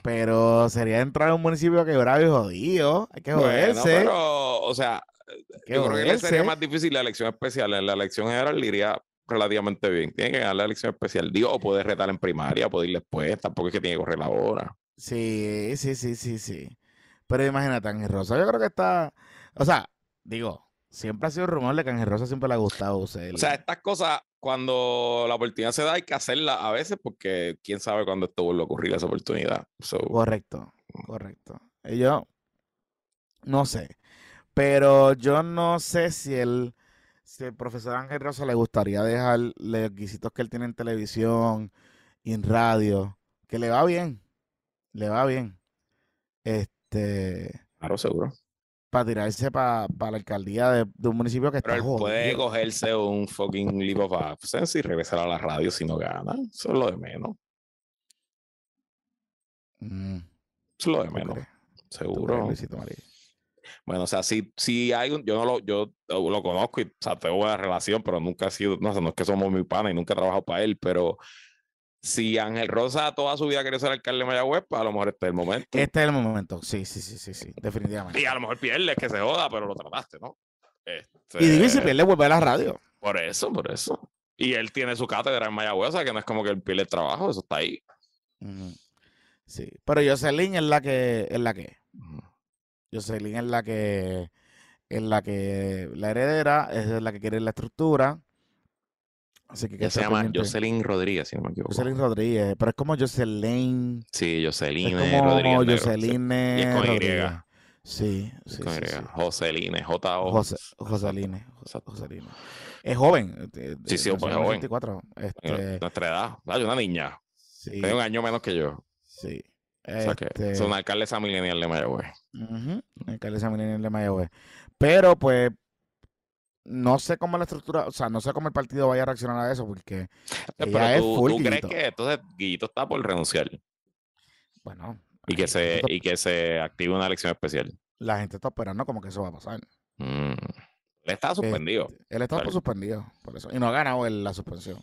Pero sería entrar a un municipio quebrado y jodido. Hay que Bueno, joderse. pero, o sea, que yo creo que le sería más difícil la elección especial. En la elección general le iría relativamente bien. Tiene que ganar la elección especial. Digo, o puede retar en primaria, puede ir después. Tampoco es que tiene que correr la hora. Sí, sí, sí, sí, sí. Pero imagínate, Ángel Rosa, yo creo que está. O sea, digo, siempre ha sido rumor de que Ángel Rosa siempre le ha gustado usar. O sea, estas cosas, cuando la oportunidad se da, hay que hacerla a veces porque quién sabe cuándo esto vuelve a ocurrir esa oportunidad. So, Correcto, correcto. Y Yo no sé. Pero yo no sé si el, si el profesor Ángel Rosa le gustaría dejar los requisitos que él tiene en televisión y en radio, que le va bien. Le va bien. Este, claro, seguro. para tirarse para la alcaldía de, de un municipio que Pero está él puede cogerse un fucking leave of absence y regresar a la radio si no gana. Eso es lo de menos. Mm, Eso es lo de ¿tú menos. Seguro. Luisito María? Bueno, o sea, si, si hay un, yo no lo, yo lo conozco y, o sea, tengo buena relación, pero nunca ha sido, no, sé, no es que somos mi pana y nunca he trabajado para él, pero si Ángel Rosa toda su vida quería ser alcalde de Mayagüez, pues a lo mejor este es el momento. Este es el momento, sí, sí, sí, sí, sí, definitivamente. Y a lo mejor pierdes que se joda, pero lo trataste, ¿no? Y dime si Este, pierde, vuelve a la radio. Por eso, por eso. Y él tiene su cátedra en Mayagüez, o sea que no es como que él pierde el trabajo, eso está ahí. Sí, pero Jocelyn es la que, es la que. Ujú. Jocelyn es la que, es la que, la heredera, es la que quiere la estructura. Así que, que se llama pendiente. Jocelyn Rodríguez, si no me equivoco. Jocelyn Rodríguez, pero es como Jocelyn. Sí, Jocelyn Es como Rodríguez. Sí. Jocelyn es. Rodríguez. Sí, sí, Con sí, sí. Joceline, J-O. José, Joseline. Joseline. Es joven. eh, Sí, sí, pues, en el joven. 24. Este, Nuestra edad. Hay una niña. sí, Tiene un año menos que yo. sí. Este, es una alcaldesa milenial de Mayagüez. Ujú, alcaldesa milenial de Mayagüez. Pero pues no sé cómo la estructura, o sea, no sé cómo el partido vaya a reaccionar a eso, porque Pero ella es tú, full tú crees Guillito. que entonces Guillito está por renunciar bueno, y que se, y que se active una elección especial. la gente está esperando como que eso va a pasar. Mm. Él está suspendido. Él está Claro. suspendido, por eso. Y no ha ganado él la suspensión.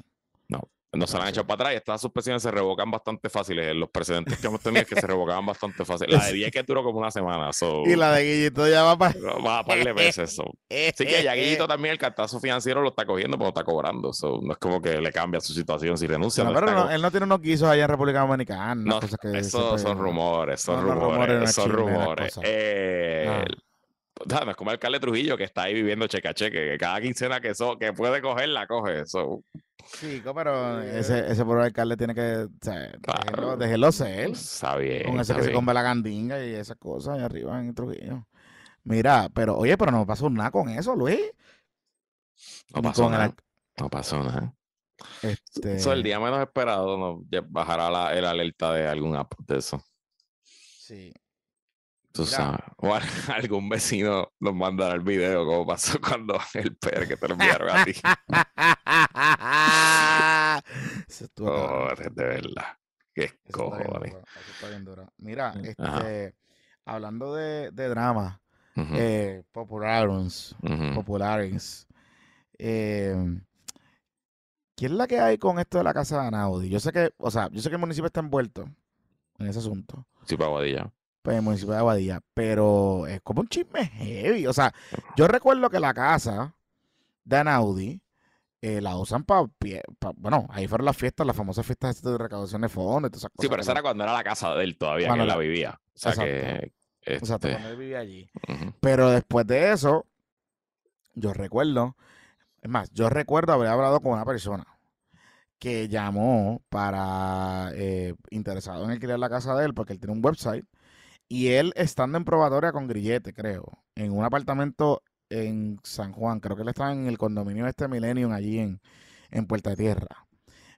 No se la han echado para atrás y estas suspensiones se revocan bastante fáciles. Los precedentes que hemos tenido es que se revocaban bastante fácil. La de 10 que duró como una semana. So, Y la de Guillito ya va para... Va a par de veces. so. Sí que ya Guillito también el cartazo financiero lo está cogiendo, pero no está cobrando. So, no es como que le cambia su situación si renuncia. No, no pero no, él no tiene unos guisos allá en República Dominicana. No, cosas que eso siempre- son rumores, son rumores, son rumores. Eh, no es como el alcalde Trujillo que está ahí viviendo cheque a cheque, que cada quincena que, so- que puede coger, la coge. So, Chico, pero ese, ese pobre alcalde tiene que... O sea, Claro. déjenlo, déjenlo ser. está bien. Con ese que se come la gandinga y esas cosas allá arriba en Trujillo. Mira, pero oye, pero no pasó nada con eso, Luis. No pasó nada. No pasó nada. Este, Eso el día menos esperado no, bajará la, el alerta de algún app de eso. Sí. Tú Mira. sabes. O al- algún vecino nos mandará el video como pasó cuando el PR que te lo enviaron a ti. Eso cabrón. Joder, de verdad. Qué Eso está bien cojones. duro, eso está bien duro. Mira, Ajá. este, hablando de, de drama, Ujú, eh, populares, ujú. populares, eh, ¿qué es la que hay con esto de la casa de Anaudi? Yo sé que, o sea, yo sé que el municipio está envuelto en ese asunto, Sí, para Pues el municipio de Aguadilla, pero es como un chisme heavy. O sea, yo recuerdo que la casa de Anaudi eh, la usan para, bueno, ahí fueron las fiestas, las famosas fiestas estas de recaudación de fondos y todas esas cosas. Sí, pero esa era cuando era la casa de él todavía, Cuando que él la vivía. O sea Exacto. que. Exacto, este, cuando él vivía allí. Pero después de eso, yo recuerdo, es más, yo recuerdo haber hablado con una persona que llamó para eh, interesado en alquilar la casa de él, porque él tiene un website, y él estando en probatoria con Grillete, creo, en un apartamento en San Juan, creo que él estaba en el condominio este Millennium allí en, en Puerta de Tierra.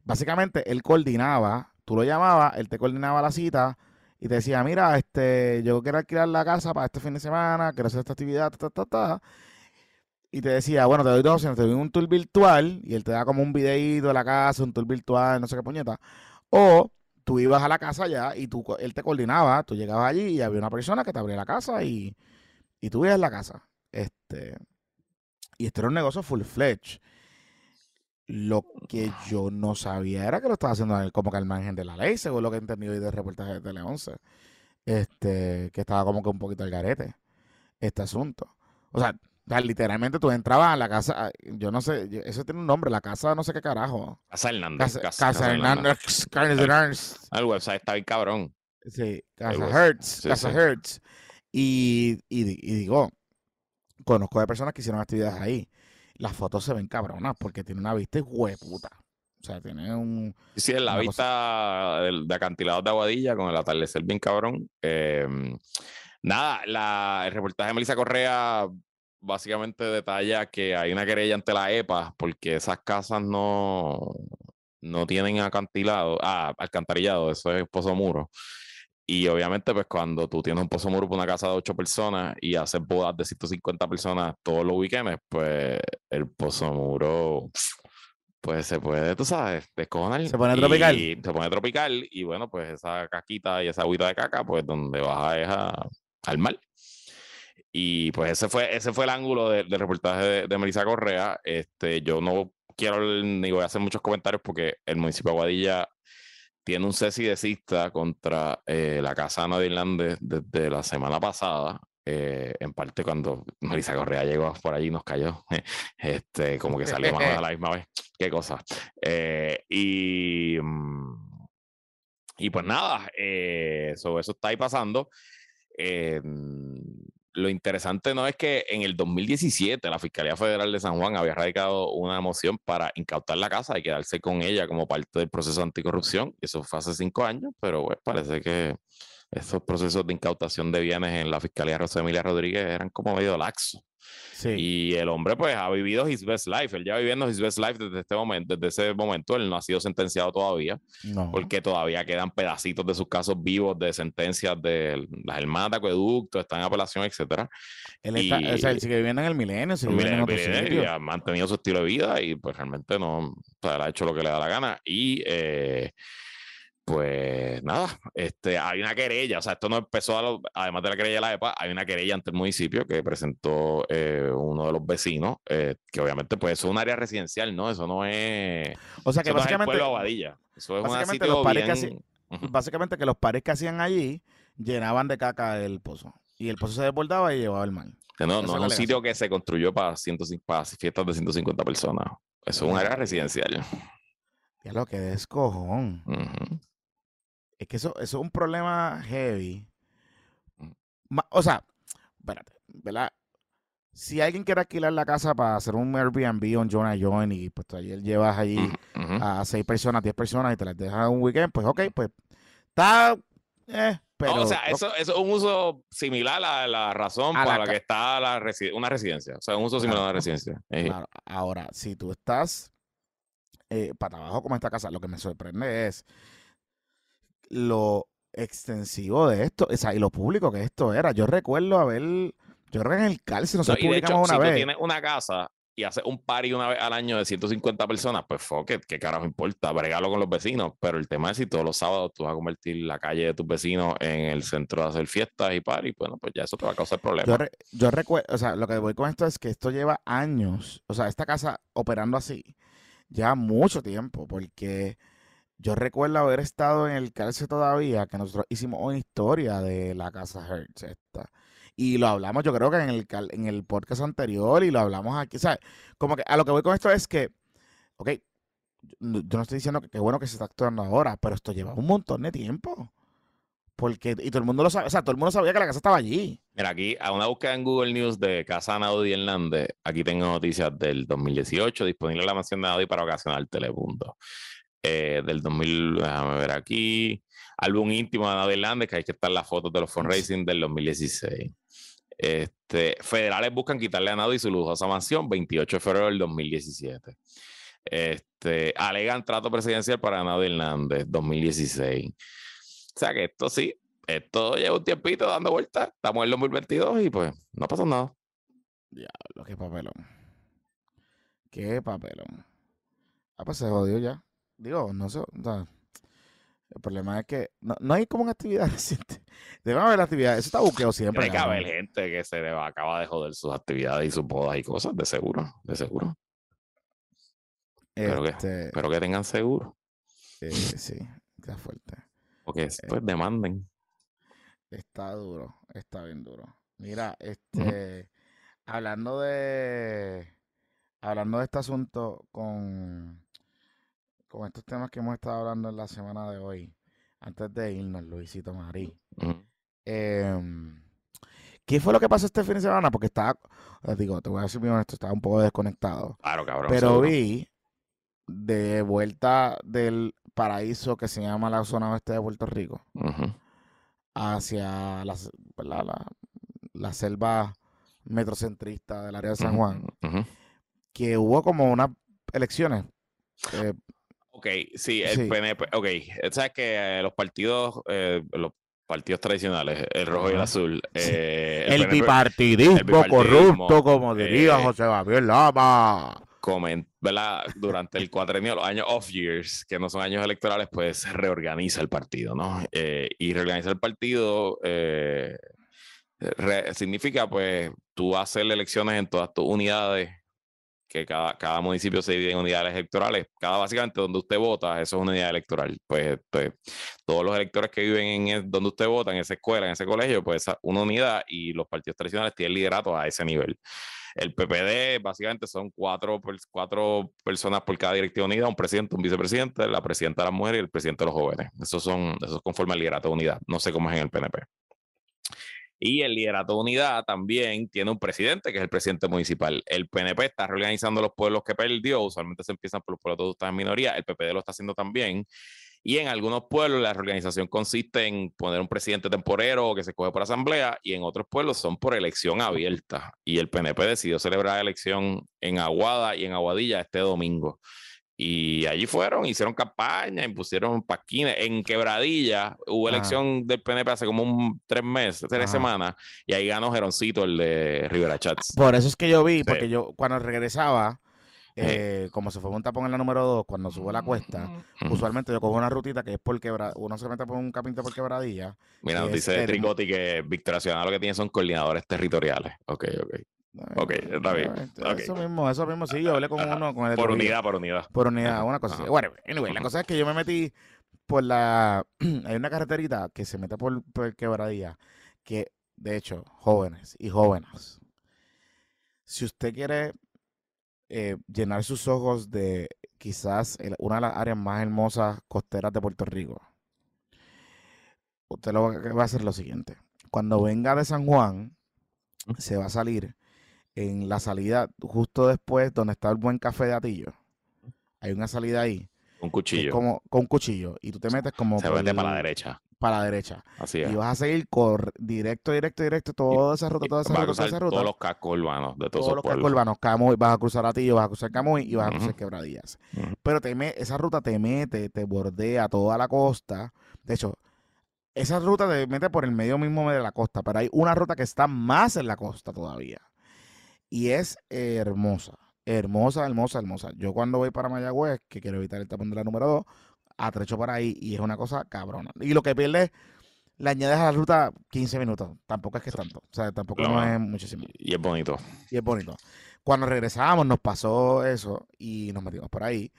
Básicamente, él coordinaba, tú lo llamabas, él te coordinaba la cita y te decía, mira, este, yo quiero alquilar la casa para este fin de semana, quiero hacer esta actividad, ta, ta, ta, ta. Y te decía, bueno, te doy dos opciones, te doy un tour virtual y él te da como un videíto de la casa, un tour virtual, no sé qué puñeta. O tú ibas a la casa ya y tú, él te coordinaba, tú llegabas allí y había una persona que te abría la casa y, y tú ibas a la casa. Este, y este era un negocio full fledged. Lo que yo no sabía era que lo estaba haciendo como que al margen de la ley, según lo que he entendido hoy del reportaje de Tele 11. Este, que estaba como que un poquito al garete este asunto. O sea, o sea, literalmente tú entrabas a la casa, ah, yo no sé, eso tiene un nombre, la casa no sé qué carajo. Casa Hernández. Casa, Casa, casa Hernández, Hernández. El website está bien cabrón. Sí, Casa Hertz, sí, Casa sí. Hertz. Y, y, di- y digo, conozco de personas que hicieron actividades ahí. Las fotos se ven cabronas porque tiene una vista hueputa. O sea, tiene un... Sí, la vista del- de acantilados de Aguadilla con el atardecer bien cabrón. Eh, nada, la, el reportaje de Melissa Correa básicamente detalla que hay una querella ante la EPA porque esas casas no, no tienen acantilado, ah, alcantarillado, eso es pozo muro. Y obviamente, pues cuando tú tienes un pozo muro para una casa de ocho personas y haces bodas de 150 personas todos los weekends, pues el pozo muro pues se puede, tú sabes, descojonar. Se pone tropical. Y se pone tropical y bueno, pues esa caquita y esa agüita de caca, pues donde es a- al mar. Y pues ese fue, ese fue el ángulo del reportaje de, de Melissa Correa. Este, yo no quiero ni voy a hacer muchos comentarios porque el municipio de Aguadilla tiene un cesi de contra eh, la casa de Irlanda desde la semana pasada. Eh, en parte cuando Melissa Correa llegó por allí nos cayó, este, como que salió más a la misma vez, qué cosa. Eh, y, mm, y pues nada, eso está ahí pasando lo interesante no es que en el 2017 la Fiscalía Federal de San Juan había radicado una moción para incautar la casa y quedarse con ella como parte del proceso anticorrupción. Eso fue hace cinco años, pero pues, parece que esos procesos de incautación de bienes en la Fiscalía José Emilia Rodríguez eran como medio laxos. Y el hombre pues ha vivido his best life, él ya viviendo his best life desde este momento, desde ese momento, él no ha sido sentenciado todavía, porque todavía quedan pedacitos de sus casos vivos de sentencias de las hermanas de acueducto, está en apelación, etcétera. Él, está, o sea, él sigue viviendo en el milenio, sigue viviendo en el y ha mantenido su estilo de vida y pues realmente no, o sea, él ha hecho lo que le da la gana. Y eh, pues nada, este, hay una querella, o sea, esto no empezó, además de la querella de la EPA, hay una querella ante el municipio que presentó eh, uno de los vecinos, eh, que obviamente pues es un área residencial, ¿no? Eso no es... O sea, que básicamente... No es Eso es básicamente, los pares que básicamente que los pares que hacían allí llenaban de caca el pozo. Y el pozo se desbordaba y llevaba el mal. No, no es un sitio que se construyó para, para fiestas de 150 personas. Eso es un área residencial. Ya lo que es cojón. Es que eso, eso es un problema heavy. Mm. O sea, espérate, ¿verdad? Si alguien quiere alquilar la casa para hacer un Airbnb o un Jonah Join y pues ayer llevas allí a seis personas, diez personas y te las dejas un weekend, pues ok, pues está... Eh, pero, o sea, eso, eso, es un uso similar a la razón para la que está la una residencia. O sea, un uso similar a una residencia. Claro. Ahora, si tú estás eh, para abajo como esta casa, lo que me sorprende es lo extensivo de esto, o sea, y lo público que esto era. Yo recuerdo haber, yo creo en el cárcel nosotros no, publicamos una si vez. Tú tienes una casa y haces un party una vez al año de 150 personas, pues fuck it, qué carajo importa, bregalo con los vecinos. Pero el tema es si todos los sábados tú vas a convertir la calle de tus vecinos en el centro de hacer fiestas y party, bueno, pues ya eso te va a causar problemas. Yo, yo recuerdo, o sea, lo que voy con esto es que esto lleva años, o sea, esta casa operando así, ya mucho tiempo, porque yo recuerdo haber estado en el cárcel todavía, que nosotros hicimos una historia de la casa Hertz esta. Y lo hablamos, yo creo que en el, en el podcast anterior y lo hablamos aquí. ¿sabes? Como que a lo que voy con esto es que, ok, yo no estoy diciendo que qué bueno que se está actuando ahora, pero esto lleva un montón de tiempo. Porque, y todo el mundo lo sabe, o sea, todo el mundo sabía que la casa estaba allí. Mira, aquí, a una búsqueda en Google News de Casa Naudi Hernández, aquí tengo noticias del 2018, disponible en la mansión de Naudi para ocasionar Telemundo. Eh, del 2000, déjame ver aquí, álbum íntimo de Nadia que hay que estar las fotos de los fundraising del 2016. Este, federales buscan quitarle a Nado y su lujosa mansión 28 de febrero del 2017. Este, alegan trato presidencial para Nado Hernández 2016. O sea que esto sí, esto lleva un tiempito dando vueltas. Estamos en el 2022 y pues no pasa nada. Diablo, qué papelón. Qué papelón. Ah, pues se jodió ya. Digo, no sé. el problema es que no, hay como una actividad reciente. Debe haber actividad. Eso está buqueo siempre. Que haber gente que se le va, acaba de joder sus actividades y sus bodas y cosas, de seguro, de seguro. Pero, que, este pero que tengan seguro. Eh, sí, está fuerte. Porque pues demanden. Está duro, está bien duro. Mira, este, hablando de, hablando de este asunto con, con estos temas que hemos estado hablando en la semana de hoy, antes de irnos, Luisito Marí. Em, ¿Qué fue lo que pasó este fin de semana? Porque estaba, digo, te voy a decir bien honesto, estaba un poco desconectado. Claro, cabrón. Pero vi de vuelta del paraíso que se llama la zona oeste de Puerto Rico hacia la, la, selva metrocentrista del área de San Juan, que hubo como unas elecciones eh, Ok, sí, el PNP, ok, sabes que eh, los partidos, eh, los partidos tradicionales, el rojo y el azul. Eh, el, bipartidismo corrupto, como diría José Gabriel Lama. ¿verdad? Durante el cuatrenio, los años off years, que no son años electorales, pues reorganiza el partido, ¿no? y reorganiza el partido Re- significa, pues, tú hacer elecciones en todas tus unidades, que cada, cada municipio se divide en unidades electorales. Cada, básicamente, donde usted vota, eso es una unidad electoral. Pues, pues todos los electores que viven en donde usted vota, en esa escuela, en ese colegio, pues, una unidad y los partidos tradicionales tienen liderato a ese nivel. El PPD, básicamente, son cuatro, cuatro personas por cada directiva unida, un presidente, un vicepresidente, la presidenta de las mujeres y el presidente de los jóvenes. Esos son, esos conforman el liderato de unidad. No sé cómo es en el PNP. Y el liderato de unidad también tiene un presidente, que es el presidente municipal. El PNP está reorganizando los pueblos que perdió. Usualmente se empiezan por los pueblos donde están en minoría. El PPD lo está haciendo también. Y en algunos pueblos la reorganización consiste en poner un presidente temporero que se coge por asamblea y en otros pueblos son por elección abierta. Y el PNP decidió celebrar la elección en Aguada y en Aguadilla este domingo. Y allí fueron, hicieron campaña, impusieron pasquines. En Quebradilla hubo Ajá. elección del PNP hace como un tres meses, tres Ajá. semanas, y ahí ganó Geroncito, el de Rivera Chats. Por eso es que yo vi, Sí. porque yo cuando regresaba, Sí. eh, como se fue un tapón en la número 2, cuando subo la cuesta, usualmente yo cojo una rutita que es por quebra, uno se mete por un capinte por quebradilla. Mira, nos dice Tricotti que Victoria Ciudadana lo que tiene son coordinadores territoriales. Ok, ok. Ok, está bien, Eh, ok. Eso mismo, eso mismo, sí, yo hablé con Ajá. uno, con el Por Trujillo. unidad, por unidad. Por unidad, una cosa así. Bueno, anyway, la cosa es que yo me metí por la. hay una carreterita que se mete por, por quebradilla. Que, de hecho, jóvenes y jóvenes, si usted quiere eh, llenar sus ojos de quizás el- una de las áreas más hermosas costeras de Puerto Rico, usted lo va a hacer lo siguiente. Cuando venga de San Juan, se va a salir en la salida justo después donde está el buen café de Atillo. Hay una salida ahí Un cuchillo. como con un cuchillo y tú te metes como Se vende para la derecha. para la derecha Así y es. vas a seguir cor directo, directo, directo toda esa ruta, Y toda esa ruta, toda esa ruta. todos los cascos urbanos de todos todos los cascos urbanos, Camuy, vas a cruzar Atillo, vas a cruzar Camuy y vas a cruzar. Quebradillas. Pero te me- esa ruta te mete, te bordea toda la costa. De hecho, esa ruta te mete por el medio mismo de la costa, pero hay una ruta que está más en la costa todavía. Y es hermosa, hermosa, hermosa, hermosa. Yo cuando voy para Mayagüez, que quiero evitar el tapón de la número 2, atrecho por ahí y es una cosa cabrona. Y lo que pierdes, le añades a la ruta 15 minutos. Tampoco es que es tanto. O sea, tampoco no, No. es muchísimo. Y es bonito. Y es bonito. Cuando regresábamos nos pasó eso y nos metimos por ahí.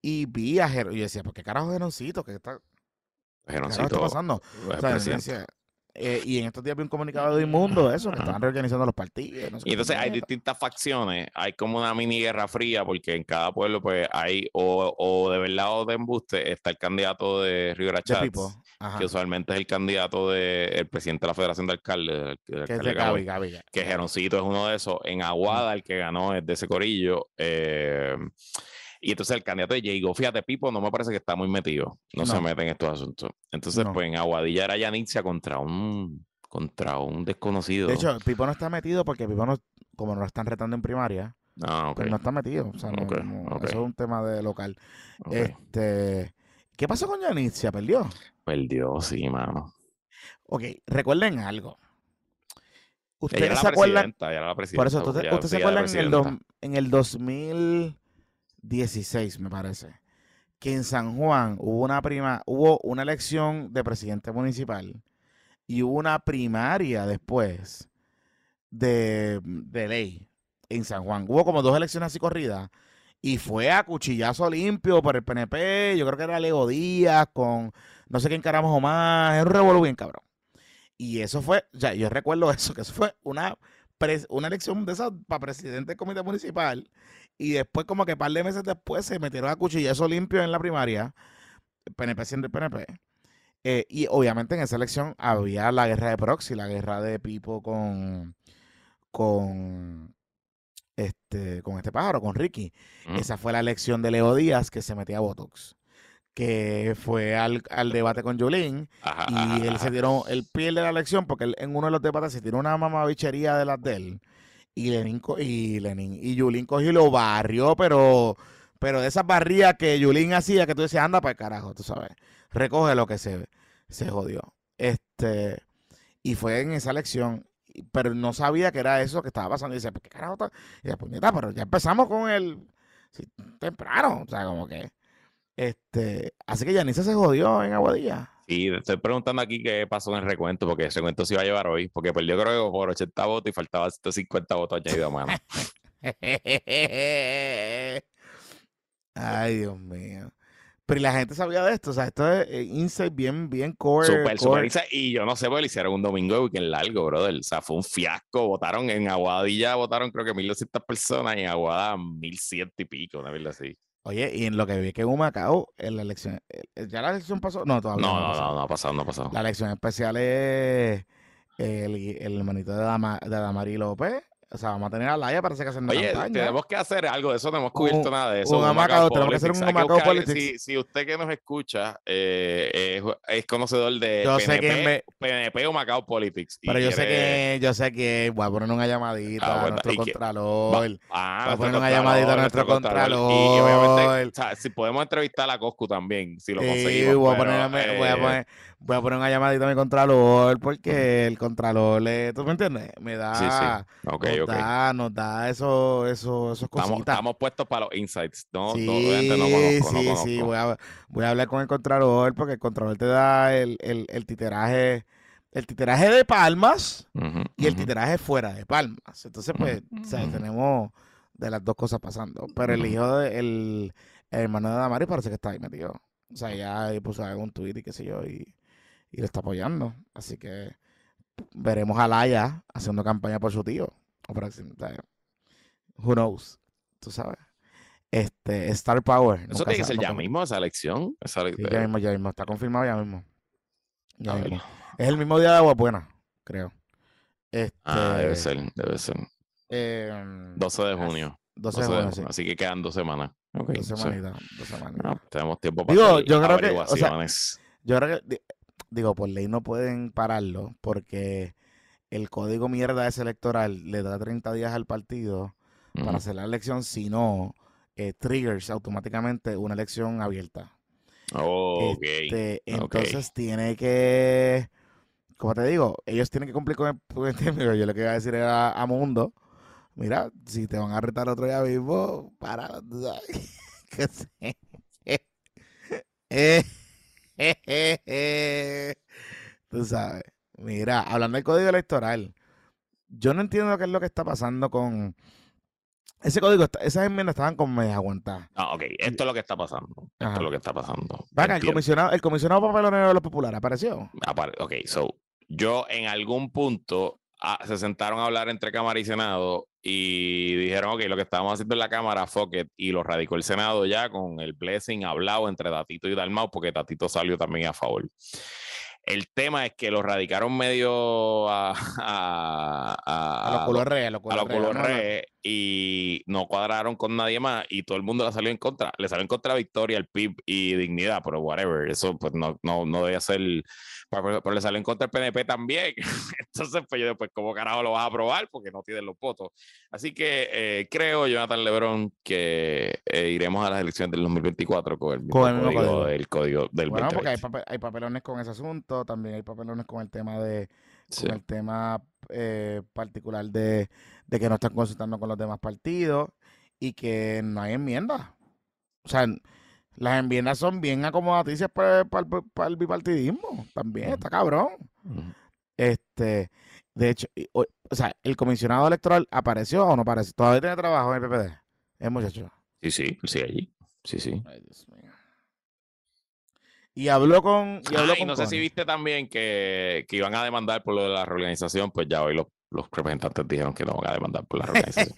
Y vi a Jero. Y yo decía, ¿por qué carajo Geroncito? ¿Qué está, qué está pasando? O sea, decía, eh, y en estos días vi un comunicado de Inmundo, eso, que estaban reorganizando los partidos. no sé Y entonces hay distintas facciones, hay como una mini guerra fría, porque en cada pueblo, pues hay, o, o de verdad o de embuste, está el candidato de Rivera De. Ajá. que usualmente es el candidato del presidente de la Federación de Alcaldes, Que es de que Geroncito es uno de esos. En Aguada, el que ganó es de ese corillo. eh, y entonces el candidato de fíjate, Pipo no me parece que está muy metido, no, se mete en estos asuntos. Entonces, No. pues en Aguadilla era Yanitzia contra un, contra un desconocido. De hecho, Pipo no está metido porque Pipo no, como no lo están retando en primaria, ah, pues no está metido. O sea, no- eso es un tema de local. Este, ¿Qué pasó con Yanitzia? ¿Perdió? Perdió, sí, mano. Ok, recuerden algo. ¿Ustedes se acuerdan? Por eso, ¿ustedes, ustedes se acuerdan en el, en el 2016, me parece, que en San Juan hubo una prima, hubo una elección de presidente municipal y hubo una primaria después de, de ley en San Juan. Hubo como dos elecciones así corridas y fue a cuchillazo limpio por el PNP. Yo creo que era Leo Díaz con no sé quién caramos o más. Un bien cabrón. Y eso fue, ya yo recuerdo eso, que eso fue una, una elección de esas para presidente del comité municipal. Y después, como que un par de meses después, se metieron a cuchillazo limpio en la primaria. PNP siendo el PNP. Eh, y obviamente en esa elección había la guerra de proxy, la guerra de Pipo con, con, este, con este pájaro, con Ricky. Mm. Esa fue la elección de Leo Díaz que se metía a Botox. Que fue al, al debate con Yulín Ajá, y él ajá. se tiró, él pierde la elección porque él en uno de los debates se tiró una mamabichería de las de él. Y Lenin, y Lenin, y Yulín cogió y lo barrió, pero, pero de esas barrías que Yulín hacía, que tú decías, anda para el carajo, tú sabes. Recoge lo que se, se jodió. Este, y fue en esa elección, pero no sabía que era eso que estaba pasando. Y dice, ¿qué carajo está? Y dice, puñeta, pero ya empezamos con el temprano. O sea, como que. Este, así que Yanice se jodió en Aguadilla. Y estoy preguntando aquí qué pasó en el recuento, porque ese recuento se iba a llevar hoy, porque perdió creo que por 80 votos y faltaba 150 votos añadidos a mano. Ay, Dios mío. Pero la gente sabía de esto, o sea, esto es eh, insight bien, bien core. Super, core. super insight. Y yo no sé, porque le hicieron un domingo de weekend largo, brother. O sea, fue un fiasco. Votaron en Aguadilla, votaron creo que 1200 personas y en Aguada 1100 y pico, una verdad así. Oye, y en lo que vi que en Humacao, en la elección, eh, ¿ya la elección pasó? No, todavía No, no, no, pasó. no, no ha pasado, no ha pasado. La elección especial es el, el hermanito de, Dama, de Damari López. O sea, vamos a tener a Laia, que haciendo Oye, campaña. tenemos que hacer algo de eso, no hemos cubierto Un- nada de eso. un Humacao, tenemos que hacer un Politics. Si, si usted que nos escucha eh, es, es conocedor de Yo sé PNP, que me- PNP o Macao Politics. y Pero yo sé que, yo sé que voy a poner una llamadita Ah, a nuestro y que- contralor. Ah, Voy a poner una Contralor, llamadita a nuestro Y obviamente, Contralor. o sea, si podemos entrevistar a Coscu también, si lo Sí, conseguimos. voy, a ponerme- voy, a eh, poner, voy a poner una llamadita a mi contralor porque el contralor, le, ¿tú me entiendes? Me da, Sí, nos, da nos da eso, eso, esos cositas. estamos puestos para los insights. No, sí, no, conozco, sí, sí, voy a, voy a hablar con el contralor porque el contralor te da el, el, el titeraje, el titeraje de palmas y el titeraje fuera de palmas. Entonces, pues, o sea, Ujú. tenemos de las dos cosas pasando. Pero el hijo de, el, el hermano de Damari parece que está ahí metido. O sea, ya puso algún tweet y qué sé yo, y, y lo está apoyando. Así que veremos a Laia haciendo campaña por su tío. O por o sea, Who knows? Tú sabes. Este, Star Power. Eso tiene que ser ya mismo, esa elección. Esa ele- Sí, ya mismo, ya mismo. Está confirmado ya mismo. Ya. Es el mismo día de Agua Buena, creo. Este, Ah, debe ser, debe ser. em, 12 de junio. 12 de 12 de junio, junio, sí. Así que quedan dos semanas. Ok, Dos semanitas, dos semanitas. Ah, tenemos tiempo para Digo, yo creo que, o sea, averiguaciones. Yo creo que, digo, por ley no pueden pararlo porque el código mierda ese electoral le da 30 días al partido para hacer la elección, si no, eh, triggers automáticamente una elección abierta. Oh. Este, ok. entonces tiene que, como te digo, ellos tienen que cumplir con el, con el término. Yo lo que iba a decir era a Mundo, mira, si te van a retar otro día mismo, para, que sé. Eh, tú sabes, mira, hablando del código electoral, yo no entiendo qué es lo que está pasando con ese código, esas enmiendas estaban con medio aguantadas. Ah, ok. Esto es lo que está pasando. Esto Ajá. es lo que está pasando. Vaca, el comisionado, el comisionado papelonero de los populares apareció. Apar- Ok, so, yo en algún punto ah, se sentaron a hablar entre Cámara y Senado y dijeron, ok, lo que estábamos haciendo en la Cámara, fuck it, y lo radicó el Senado ya con el blessing hablado entre Tatito y Dalmau, porque Tatito salió también a favor. El tema es que lo radicaron medio a, a, a- A los colores, a los colores. Y no cuadraron con nadie más y todo el mundo le salió en contra. Le salió en contra Victoria, el PIB y Dignidad, pero whatever, eso pues no, no, no debía ser, pero, pero le salió en contra el PNP también. Entonces, pues yo después, ¿cómo carajo lo vas a aprobar? Porque no tienen los votos. Así que eh, creo, Jonathan Lebron, que eh, iremos a las elecciones del 2024 con el Con el código, código. del código del Bueno, porque hay, 2020. pape- hay papelones con ese asunto, también hay papelones con el tema de Sí. con el tema eh, particular de, de que no están consultando con los demás partidos y que no hay enmiendas. O sea, las enmiendas son bien acomodaticias para, para el bipartidismo. También está cabrón. Este, de hecho, y- o, o sea, el comisionado electoral apareció o no apareció. Todavía tiene trabajo en el PPD. Es muchacho. Sí, sí, sí, allí. Sí, sí. Ay, Dios mío. Y habló con. Y habló Ah, y con no sé si viste también que, que iban a demandar por lo de la reorganización, pues ya hoy los, los representantes dijeron que no van a demandar por la reorganización.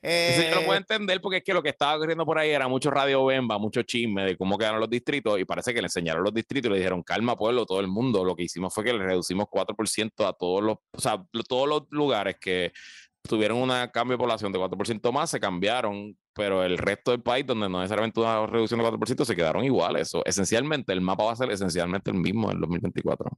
Eso yo lo puedo entender porque es que lo que estaba ocurriendo por ahí era mucho radio bemba, mucho chisme de cómo quedaron los distritos y parece que le enseñaron los distritos y le dijeron calma pueblo, todo el mundo. Lo que hicimos fue que le reducimos 4% a todos los, o sea, todos los lugares que tuvieron un cambio de población de 4% más se cambiaron, pero el resto del país donde no necesariamente una reducción de 4% se quedaron iguales. Eso, esencialmente el mapa va a ser esencialmente el mismo en 2024.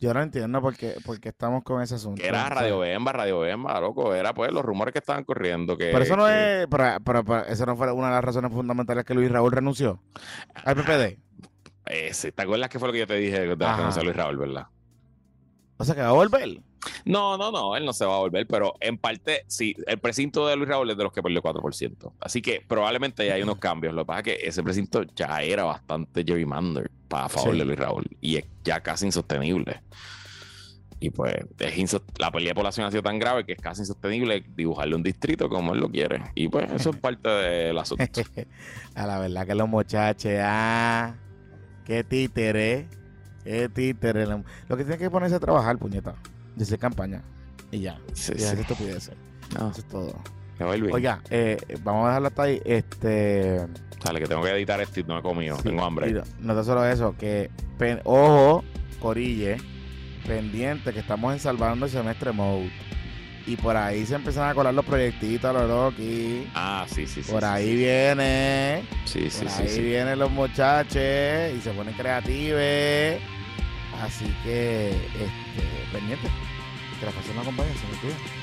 Yo no entiendo por qué, por qué estamos con ese asunto. Era Radio Bemba, Radio Bemba, loco, era pues los rumores que estaban corriendo que Pero eso no que- es. Pero, pero- pero eso no fue una de las razones fundamentales que Luis Raúl renunció al PPD. Ese, ¿te acuerdas que fue lo que yo te dije de la Luis Raúl, verdad? O sea que va a volver. No, no, no, él no se va a volver, pero en parte, sí, el precinto de Luis Raúl es de los que perdió 4%. Así que probablemente ya hay unos cambios. Lo que pasa es que ese precinto ya era bastante gerrymander para favor Sí. de Luis Raúl y es ya casi insostenible. Y pues es la pelea de población ha sido tan grave que es casi insostenible dibujarle un distrito como él lo quiere. Y pues eso es parte del asunto. A la verdad que los muchachos, ah, qué títere, qué títere. Lo lo que tiene que ponerse a trabajar, puñeta, de hacer campaña. Y ya, Sí, y hacer sí. estupideces. No, Eso es todo. Oiga, eh, vamos a dejarlo hasta ahí. Este. Dale, que tengo que editar esto y no he comido. sí, Tengo hambre. no, no tan solo eso, que pen- ojo, Corille, pendiente, que estamos en salvando el semestre mode. Y por ahí se empiezan a colar los proyectitos, los Loki. Ah, sí, sí, sí. Por sí, ahí sí. viene. Sí, sí, Por sí. ahí sí. vienen los muchachos y se ponen creativos. Así que, este, pendiente. Que la pasión no se me.